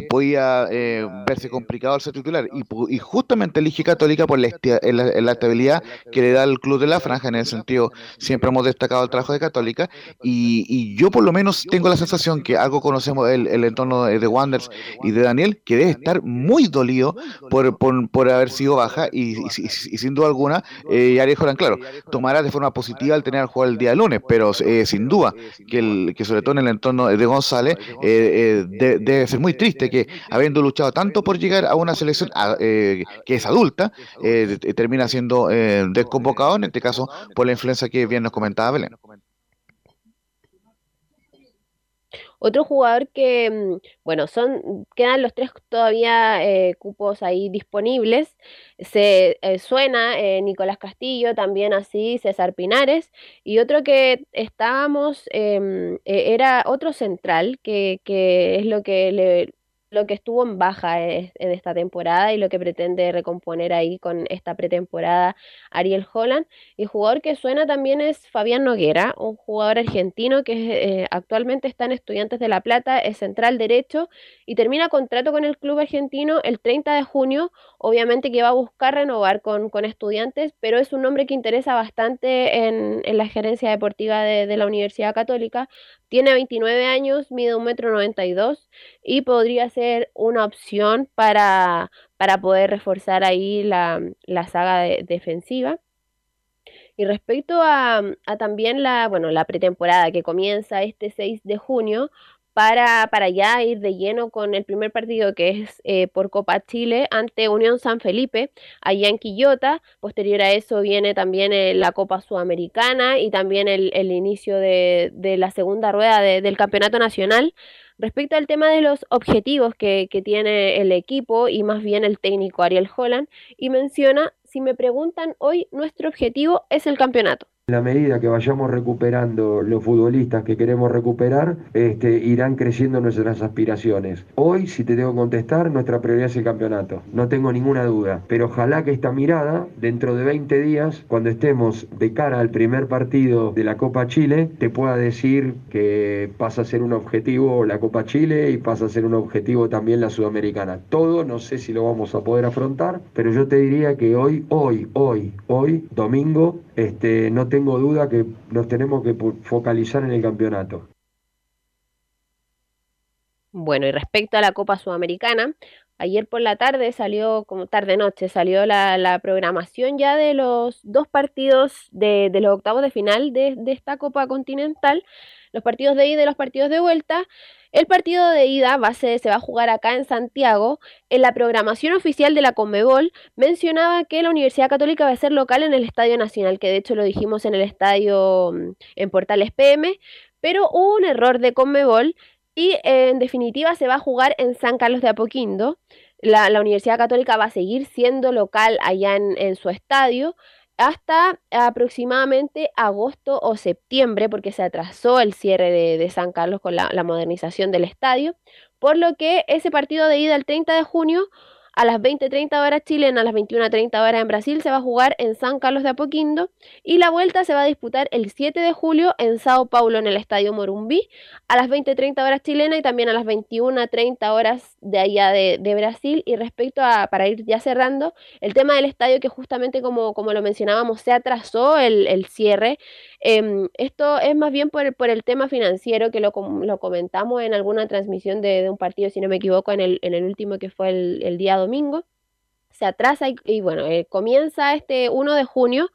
podía eh, verse complicado al ser titular y, justamente elige Católica por la, estabilidad que le da el club de la franja. En ese sentido, siempre hemos destacado el trabajo de Católica y, y yo por lo menos tengo la sensación que algo conocemos el, el entorno de, Wanders y de Daniel, que debe estar muy dolido por, por, haber sido baja y, sin duda alguna, eh, Ariel claro, tomará de forma positiva el tener al jugar el día lunes, pero eh, sin duda que, el, que sobre todo en el entorno de González eh, eh debe ser muy triste que habiendo luchado tanto por llegar a una selección ah, eh, que es adulta, termina siendo desconvocado, en este caso por la influencia que bien nos comentaba Belén. Otro jugador que, mm, bueno, son, quedan los tres todavía eh, cupos ahí disponibles. Se eh, suena eh, Nicolás Castillo, también así César Pinares. Y otro que estábamos, em, era otro central, que, que es lo que le, lo que estuvo en baja en esta temporada y lo que pretende recomponer ahí con esta pretemporada Ariel Holland. Y jugador que suena también es Fabián Noguera, un jugador argentino que eh, actualmente está en Estudiantes de La Plata, es central derecho y termina contrato con el club argentino el 30 de junio. Obviamente que va a buscar renovar con, con estudiantes, pero es un nombre que interesa bastante en, en la gerencia deportiva de, de la Universidad Católica. Tiene 29 años, mide un metro 92 y podría ser una opción para, para poder reforzar ahí la, saga defensiva. Y respecto a, a, también la, bueno, la pretemporada que comienza este 6 de junio, para, para ya ir de lleno con el primer partido que es eh, por Copa Chile ante Unión San Felipe, allá en Quillota. Posterior a eso viene también eh, la Copa Sudamericana y también el, inicio de, la segunda rueda del Campeonato Nacional. Respecto al tema de los objetivos que, que tiene el equipo y más bien el técnico Ariel Holland, y menciona, si me preguntan hoy, nuestro objetivo es el campeonato. La medida que vayamos recuperando los futbolistas que queremos recuperar, este, irán creciendo nuestras aspiraciones. Hoy, si te tengo que contestar, nuestra prioridad es el campeonato, no tengo ninguna duda, pero ojalá que esta mirada, dentro de 20 días, cuando estemos de cara al primer partido de la Copa Chile, te pueda decir que pasa a ser un objetivo la Copa Chile y pasa a ser un objetivo también la Sudamericana. Todo, no sé si lo vamos a poder afrontar, pero yo te diría que hoy, hoy, hoy, hoy, domingo, este, no tengo duda que nos tenemos que focalizar en el campeonato. Bueno, y respecto a la Copa Sudamericana, ayer por la tarde salió, como tarde noche, salió la, programación ya de los dos partidos de, los octavos de final de, de, esta Copa Continental, los partidos de ida y los partidos de vuelta. El partido de ida se va a jugar acá en Santiago. En la programación oficial de la Conmebol mencionaba que la Universidad Católica va a ser local en el Estadio Nacional, que de hecho lo dijimos en el estadio mm, en Portales PM, pero hubo un error de Conmebol y en definitiva se va a jugar en San Carlos de Apoquindo. La, Universidad Católica va a seguir siendo local allá en su estadio hasta aproximadamente agosto o septiembre, porque se atrasó el cierre de, San Carlos con la, la, modernización del estadio, por lo que ese partido de ida el 30 de junio a las 20.30 horas chilenas, a las 21.30 horas en Brasil, se va a jugar en San Carlos de Apoquindo y la vuelta se va a disputar el 7 de julio en Sao Paulo en el Estadio Morumbí a las 20.30 horas chilenas y también a las 21.30 horas de allá de, Brasil. Y respecto a, para ir ya cerrando, el tema del estadio que justamente como, como lo mencionábamos, se atrasó el, cierre. Em, esto es más bien por el, por el tema financiero que lo, lo comentamos en alguna transmisión de, un partido, si no me equivoco, en el, en el último que fue el, el día domingo se atrasa y, bueno, eh, comienza este 1 de junio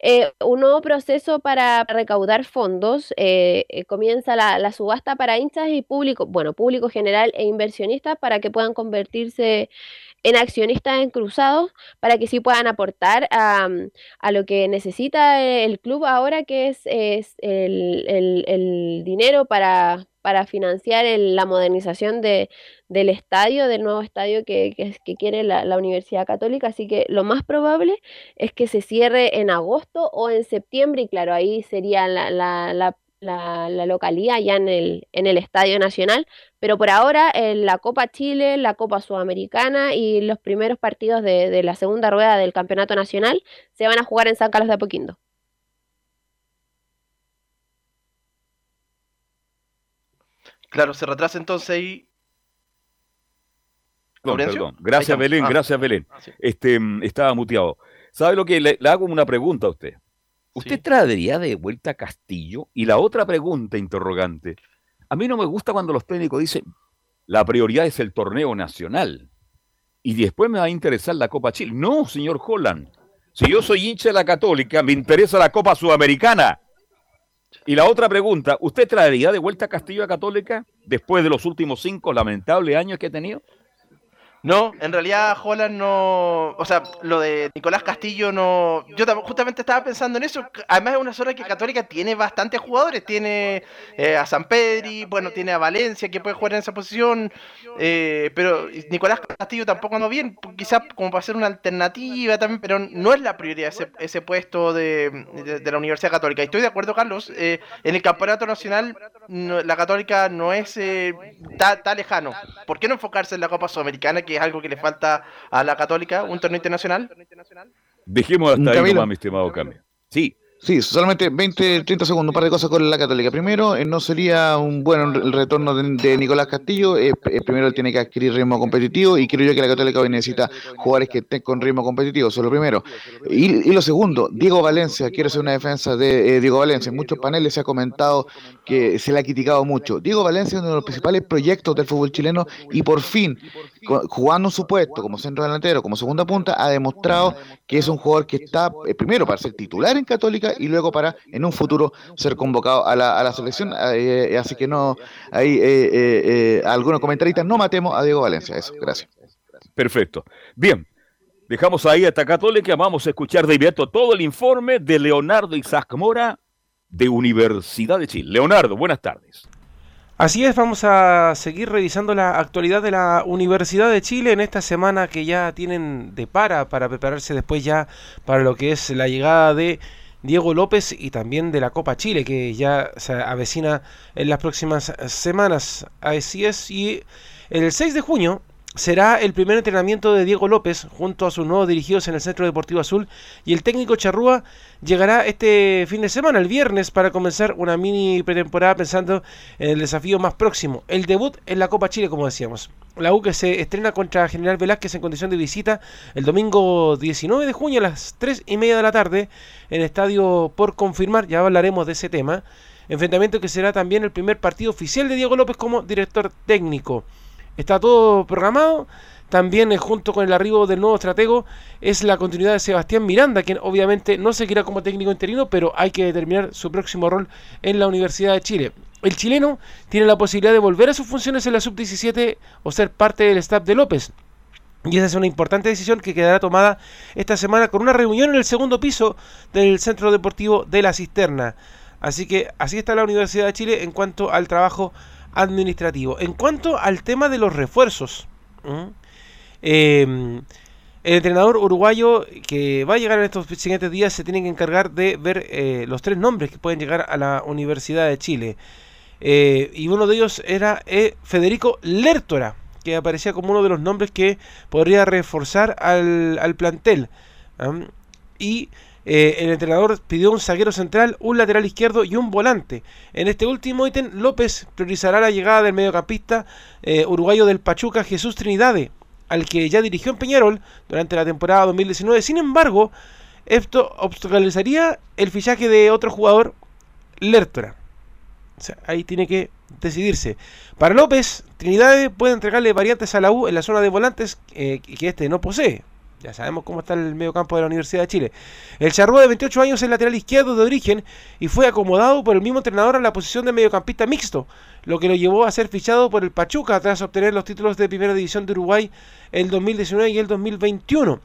eh, un nuevo proceso para recaudar fondos. Eh, comienza la, subasta para hinchas y público, bueno, público general e inversionistas para que puedan convertirse en accionistas en cruzados, para que sí puedan aportar a, lo que necesita el club ahora, que es, el dinero para para financiar la modernización de, del estadio, del nuevo estadio que, que, quiere la, Universidad Católica. Así que lo más probable es que se cierre en agosto o en septiembre y claro, ahí sería la, la, la localidad ya en el, en el Estadio Nacional, pero por ahora en la Copa Chile, la Copa Sudamericana y los primeros partidos de, de, la segunda rueda del Campeonato Nacional se van a jugar en San Carlos de Apoquindo. Claro, se retrasa entonces ahí. perdón. Gracias, Belén, ah. gracias, Belén. Ah, este, mm, estaba muteado. ¿Sabe lo que le, hago una pregunta a usted? ¿Usted traería de vuelta a Castillo? Y la otra pregunta interrogante. A mí no me gusta cuando los técnicos dicen la prioridad es el torneo nacional. Y después me va a interesar la Copa Chile. No, señor Holland. Si yo soy hincha de la Católica, me interesa la Copa Sudamericana. Y la otra pregunta, ¿usted traería de vuelta a Castillo a Católica después de los últimos cinco lamentables años que ha tenido? No, en realidad Holland no. O sea, lo de Nicolás Castillo no. Yo justamente estaba pensando en eso. Además, es una zona que Católica tiene bastantes jugadores. Tiene eh, a San Pedri, bueno, tiene a Valencia que puede jugar en esa posición. Eh, pero Nicolás Castillo tampoco anda bien. Quizás como para ser una alternativa también, pero no es la prioridad ese, ese puesto de, la Universidad Católica. Y estoy de acuerdo, Carlos. Eh, en el campeonato nacional, la Católica no es tan lejano. ¿Por qué no enfocarse en la Copa Sudamericana? Que es algo que le falta a la Católica, un torneo internacional. Dejemos hasta ahí nomás, mi estimado Cambio. Sí, Sí, solamente 20, 30 segundos, un par de cosas con la Católica. Primero, eh, no sería un buen retorno de, Nicolás Castillo. Eh, eh, primero, él tiene que adquirir ritmo competitivo y creo yo que la Católica hoy necesita jugadores que estén con ritmo competitivo. Eso es lo primero. Y, lo segundo, Diego Valencia, quiero hacer una defensa de Diego Valencia. En muchos paneles se ha comentado que se le ha criticado mucho. Diego Valencia es uno de los principales proyectos del fútbol chileno y por fin, jugando su puesto como centro delantero, como segunda punta, ha demostrado que es un jugador que está, primero, para ser titular en Católica y luego para en un futuro ser convocado a la, a la selección. Eh, eh, así que no, hay eh, algunos comentaristas, no matemos a Diego Valencia. Eso, gracias. Perfecto. Bien, dejamos ahí hasta Católica. Vamos a escuchar de inmediato todo el informe de Leonardo Isaac Mora de Universidad de Chile. Leonardo, buenas tardes. Así es, vamos a seguir revisando la actualidad de la Universidad de Chile en esta semana que ya tienen de para para prepararse después ya para lo que es la llegada de Diego López y también de la Copa Chile, que ya se avecina en las próximas semanas. Así es, y el 6 de junio será el primer entrenamiento de Diego López junto a sus nuevos dirigidos en el Centro Deportivo Azul y el técnico Charrúa llegará este fin de semana, el viernes, para comenzar una mini pretemporada pensando en el desafío más próximo, el debut en la Copa Chile, como decíamos. La U que se estrena contra General Velázquez en condición de visita el domingo 19 de junio a las 3 y media de la tarde en estadio por confirmar, ya hablaremos de ese tema. Enfrentamiento que será también el primer partido oficial de Diego López como director técnico. Está todo programado. También eh, junto con el arribo del nuevo estratego es la continuidad de Sebastián Miranda, quien obviamente no seguirá como técnico interino, pero hay que determinar su próximo rol en la Universidad de Chile. El chileno tiene la posibilidad de volver a sus funciones en la sub-17 o ser parte del staff de López. Y esa es una importante decisión que quedará tomada esta semana con una reunión en el segundo piso del Centro Deportivo de la Cisterna. Así que así está la Universidad de Chile en cuanto al trabajo administrativo. En cuanto al tema de los refuerzos, em, el entrenador uruguayo que va a llegar en estos siguientes días se tiene que encargar de ver eh, los tres nombres que pueden llegar a la Universidad de Chile. Eh, y uno de ellos era eh, Federico Lertora, que aparecía como uno de los nombres que podría reforzar al, al plantel. Y eh, el entrenador pidió un zaguero central, un lateral izquierdo y un volante. En este último ítem, López priorizará la llegada del mediocampista eh, uruguayo del Pachuca, Jesús Trinidade, al que ya dirigió en Peñarol durante la temporada 2019. Sin embargo, esto obstaculizaría el fichaje de otro jugador, Lertora. O sea, ahí tiene que decidirse. Para López, Trinidad puede entregarle variantes a la U en la zona de volantes eh, que este no posee. Ya sabemos cómo está el medio campo de la Universidad de Chile. El Charrúa de 28 años es lateral izquierdo de origen y fue acomodado por el mismo entrenador en la posición de mediocampista mixto, lo que lo llevó a ser fichado por el Pachuca tras obtener los títulos de Primera División de Uruguay el 2019 y el 2021.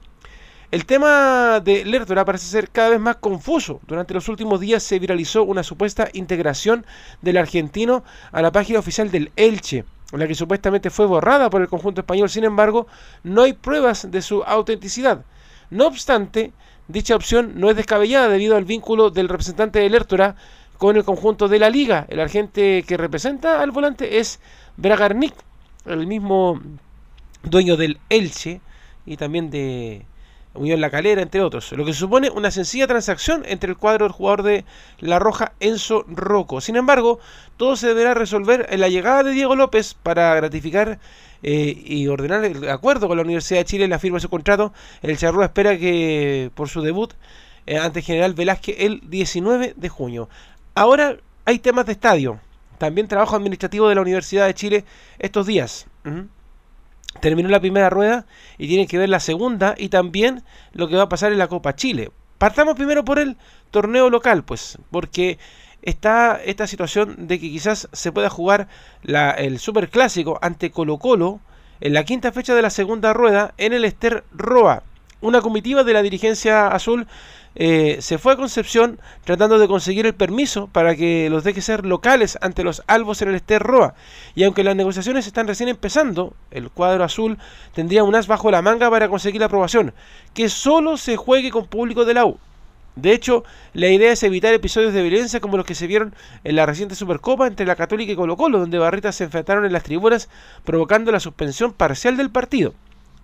El tema de Lertora parece ser cada vez más confuso. Durante los últimos días se viralizó una supuesta integración del argentino a la página oficial del Elche la que supuestamente fue borrada por el conjunto español. Sin embargo, no hay pruebas de su autenticidad. No obstante, dicha opción no es descabellada debido al vínculo del representante de Lertora con el conjunto de la liga. El agente que representa al volante es Bragarnik, el mismo dueño del Elche y también de Unión La Calera, entre otros, lo que supone una sencilla transacción entre el cuadro del jugador de La Roja, Enzo Rocco. Sin embargo, todo se deberá resolver en la llegada de Diego López para gratificar eh, y ordenar el acuerdo con la Universidad de Chile en la firma de su contrato. El Charrúa espera que por su debut eh, ante General Velázquez el 19 de junio. Ahora hay temas de estadio. También trabajo administrativo de la Universidad de Chile estos días terminó la primera rueda y tiene que ver la segunda y también lo que va a pasar en la Copa Chile. Partamos primero por el torneo local, pues, porque está esta situación de que quizás se pueda jugar la, el Super Clásico ante Colo Colo en la quinta fecha de la segunda rueda en el Ester Roa. Una comitiva de la dirigencia azul eh, se fue a Concepción tratando de conseguir el permiso para que los deje ser locales ante los albos en el Ester Roa. Y aunque las negociaciones están recién empezando, el cuadro azul tendría un as bajo la manga para conseguir la aprobación, que solo se juegue con público de la U. De hecho, la idea es evitar episodios de violencia como los que se vieron en la reciente Supercopa entre la Católica y Colo Colo, donde Barritas se enfrentaron en las tribunas provocando la suspensión parcial del partido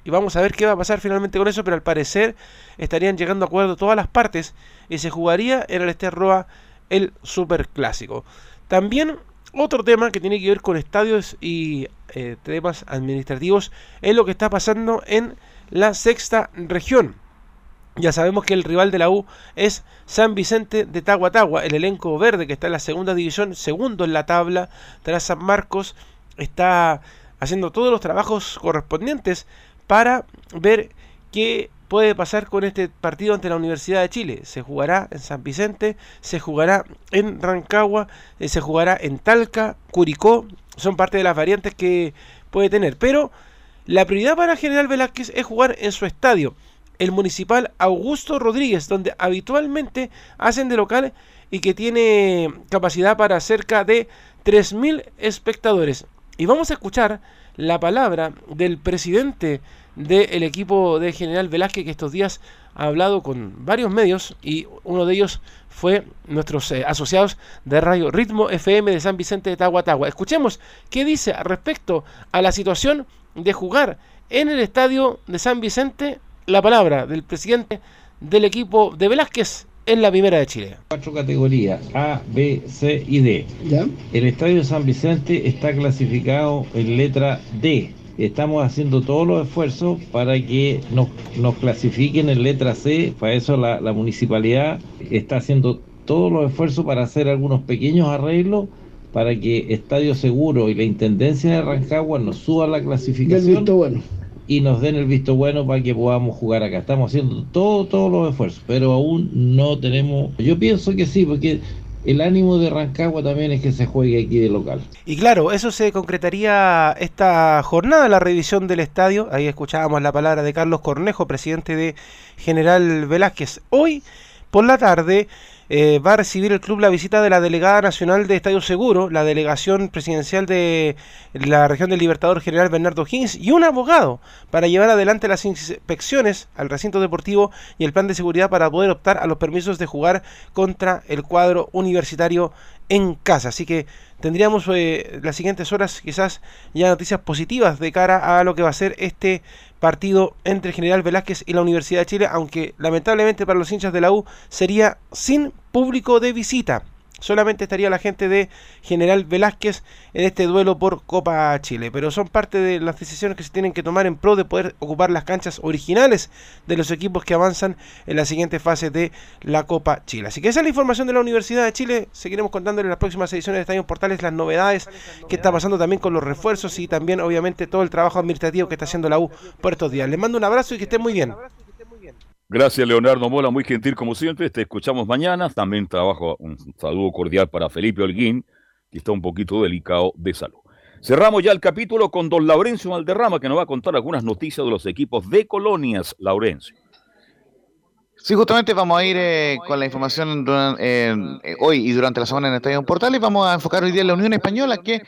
y vamos a ver qué va a pasar finalmente con eso, pero al parecer estarían llegando a acuerdo todas las partes y se jugaría en el Ester Roa el Super Clásico. También otro tema que tiene que ver con estadios y eh, temas administrativos es lo que está pasando en la sexta región. Ya sabemos que el rival de la U es San Vicente de Tahuatagua, el elenco verde que está en la segunda división, segundo en la tabla, tras San Marcos, está haciendo todos los trabajos correspondientes para ver qué puede pasar con este partido ante la Universidad de Chile. Se jugará en San Vicente, se jugará en Rancagua, eh, se jugará en Talca, Curicó, son parte de las variantes que puede tener. Pero la prioridad para General Velázquez es jugar en su estadio, el municipal Augusto Rodríguez, donde habitualmente hacen de local y que tiene capacidad para cerca de 3.000 espectadores. Y vamos a escuchar la palabra del presidente del equipo de General Velázquez que estos días ha hablado con varios medios y uno de ellos fue nuestros eh, asociados de Radio Ritmo FM de San Vicente de Tahuatagua. Escuchemos qué dice respecto a la situación de jugar en el estadio de San Vicente la palabra del presidente del equipo de Velázquez en la primera de Chile. Cuatro categorías, A, B, C y D. El estadio de San Vicente está clasificado en letra D. Estamos haciendo todos los esfuerzos para que nos, nos clasifiquen en letra C. Para eso la, la municipalidad está haciendo todos los esfuerzos para hacer algunos pequeños arreglos para que Estadio Seguro y la Intendencia de Rancagua nos suban la clasificación y nos den el visto bueno para que podamos jugar acá. Estamos haciendo todo, todos los esfuerzos, pero aún no tenemos... Yo pienso que sí, porque el ánimo de Rancagua también es que se juegue aquí de local. Y claro, eso se concretaría esta jornada, la revisión del estadio. Ahí escuchábamos la palabra de Carlos Cornejo, presidente de General Velázquez. Hoy por la tarde eh, va a recibir el club la visita de la delegada nacional de Estadio Seguro, la delegación presidencial de la región del Libertador General Bernardo Higgins y un abogado para llevar adelante las inspecciones al recinto deportivo y el plan de seguridad para poder optar a los permisos de jugar contra el cuadro universitario en casa. Así que tendríamos eh, las siguientes horas quizás ya noticias positivas de cara a lo que va a ser este partido entre General Velázquez y la Universidad de Chile, aunque lamentablemente para los hinchas de la U sería sin público de visita. Solamente estaría la gente de General Velázquez en este duelo por Copa Chile. Pero son parte de las decisiones que se tienen que tomar en pro de poder ocupar las canchas originales de los equipos que avanzan en la siguiente fase de la Copa Chile. Así que esa es la información de la Universidad de Chile. Seguiremos contándole en las próximas ediciones de Estadio Portales las novedades que está pasando también con los refuerzos y también obviamente todo el trabajo administrativo que está haciendo la U por estos días. Les mando un abrazo y que estén muy bien. Gracias, Leonardo Mola, muy gentil como siempre. Te escuchamos mañana. También trabajo un saludo cordial para Felipe Holguín, que está un poquito delicado de salud. Cerramos ya el capítulo con don Laurencio Valderrama, que nos va a contar algunas noticias de los equipos de colonias, Laurencio. Sí, justamente vamos a ir eh, con la información eh, hoy y durante la semana en Estadio Portal y vamos a enfocar hoy día en la Unión Española que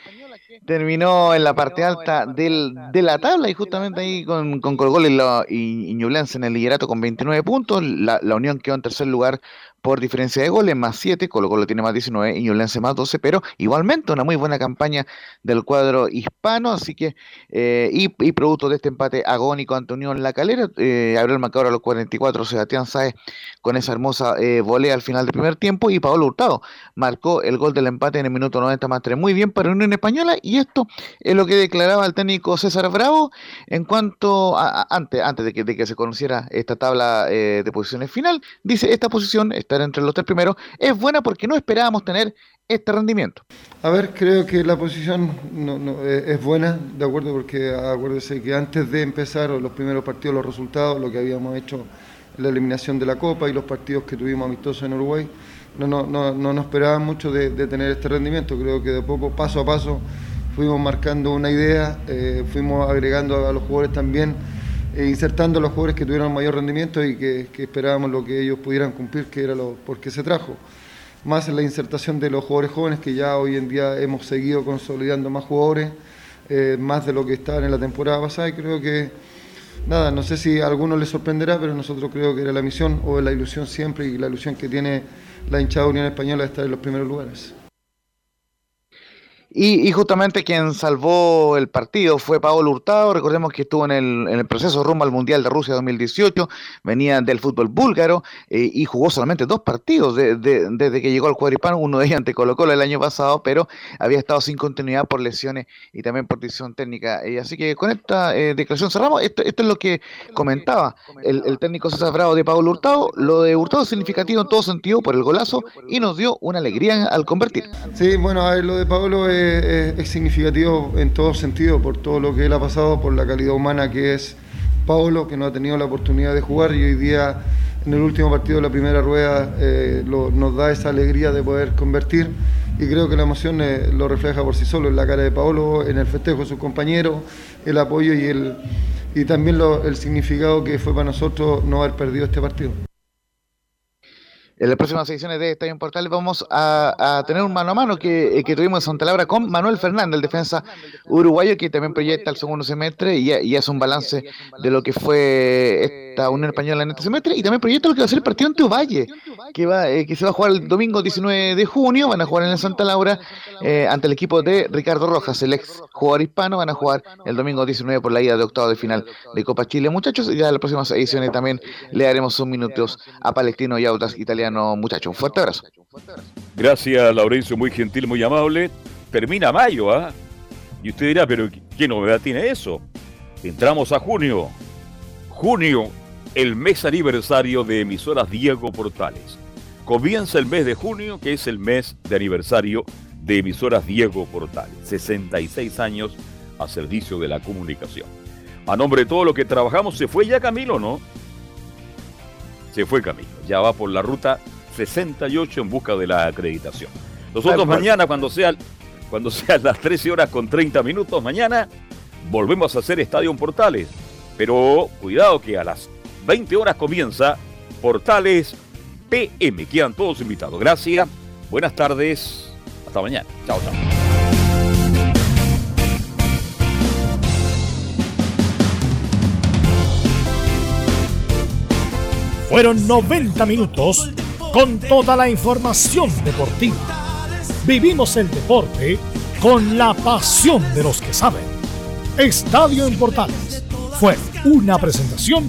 terminó en la parte alta del, de la tabla y justamente ahí con, con Colgol y, y, en el liderato con 29 puntos. La, la Unión quedó en tercer lugar por diferencia de goles, más 7, Colo Colo tiene más 19 y Ñublense más 12, pero igualmente una muy buena campaña del cuadro hispano, así que, eh, y, producto de este empate agónico ante Unión La Calera, eh, abrió el marcador a los 44, Sebastián Saez con esa hermosa eh, volea al final del primer tiempo, y Paolo Hurtado marcó el gol del empate en el minuto 90 más 3, muy bien para Unión Española, y esto es lo que declaraba el técnico César Bravo en cuanto a, antes, antes de que, de que se conociera esta tabla eh, de posiciones final, dice, esta posición estar entre los tres primeros, es buena porque no esperábamos tener este rendimiento. A ver, creo que la posición no, eh, es buena, de acuerdo, porque acuérdese que antes de empezar los primeros partidos, los resultados, lo que habíamos hecho la eliminación de la Copa y los partidos que tuvimos amistosos en Uruguay, no, no, no, no nos esperaban mucho de, tener este rendimiento. Creo que de poco, paso a paso, fuimos marcando una idea, eh, fuimos agregando a los jugadores también e insertando los jugadores que tuvieron mayor rendimiento y que, esperábamos lo que ellos pudieran cumplir, que era lo por qué se trajo. Más en la insertación de los jugadores jóvenes, que ya hoy en día hemos seguido consolidando más jugadores, eh, más de lo que estaban en la temporada pasada, y creo que, nada, no sé si a algunos les sorprenderá, pero nosotros creo que era la misión o la ilusión siempre y la ilusión que tiene la hinchada Unión Española de estar en los primeros lugares. Y, justamente quien salvó el partido fue Paolo Hurtado. Recordemos que estuvo en el, proceso rumbo al Mundial de Rusia 2018, venía del fútbol búlgaro eh, y jugó solamente dos partidos desde que llegó al cuadripano, uno de ellos ante Colo Colo el año pasado, pero había estado sin continuidad por lesiones y también por decisión técnica. Y así que con esta eh, declaración cerramos. Esto, es lo que comentaba el, técnico César Bravo de Paolo Hurtado. Lo de Hurtado es significativo en todo sentido por el golazo y nos dio una alegría al convertir. Sí, bueno, a ver, lo de Paolo es es, significativo en todo sentido, por todo lo que él ha pasado, por la calidad humana que es Paulo, que no ha tenido la oportunidad de jugar y hoy día en el último partido de la primera rueda eh, nos da esa alegría de poder convertir y creo que la emoción eh, lo refleja por sí solo en la cara de Paolo, en el festejo de sus compañeros, el apoyo y, el, y también el significado que fue para nosotros no haber perdido este partido. En las próximas ediciones de Estadio Portales vamos a, tener un mano a mano que, eh, que tuvimos en Santa Laura con Manuel Fernández, el defensa uruguayo, que también proyecta el segundo semestre y, y hace un balance de lo que fue esta Unión Española en este semestre y también proyecta lo que va a ser el partido ante Ovalle, que, va, eh, que se va a jugar el domingo 19 de junio, van a jugar en el Santa Laura eh, ante el equipo de Ricardo Rojas, el ex jugador hispano, van a jugar el domingo 19 por la ida de octavo de final de Copa Chile. Muchachos, ya en las próximas ediciones también le daremos un minutos a Palestino y Autas Italiano, muchachos. Un fuerte abrazo. Gracias, Laurencio, muy gentil, muy amable. Termina mayo, ¿ah? Y usted dirá, pero ¿qué novedad tiene eso? Entramos a junio. Junio, el mes aniversario de emisoras Diego Portales. Comienza el mes de junio, que es el mes de aniversario de emisoras Diego Portales. 66 años a servicio de la comunicación. A nombre de todo lo que trabajamos, ¿se fue ya Camilo, no? Se fue Camilo, ya va por la ruta 68 en busca de la acreditación. Nosotros mañana, cuando sea cuando sean las 13 horas con 30 minutos, mañana volvemos a hacer Estadio Portales. Pero cuidado que a las 20 horas comienza Portales PM. Quedan todos invitados. Gracias. Buenas tardes. Hasta mañana. Chao, chao. Fueron 90 minutos con toda la información deportiva. Vivimos el deporte con la pasión de los que saben. Estadio en Portales fue una presentación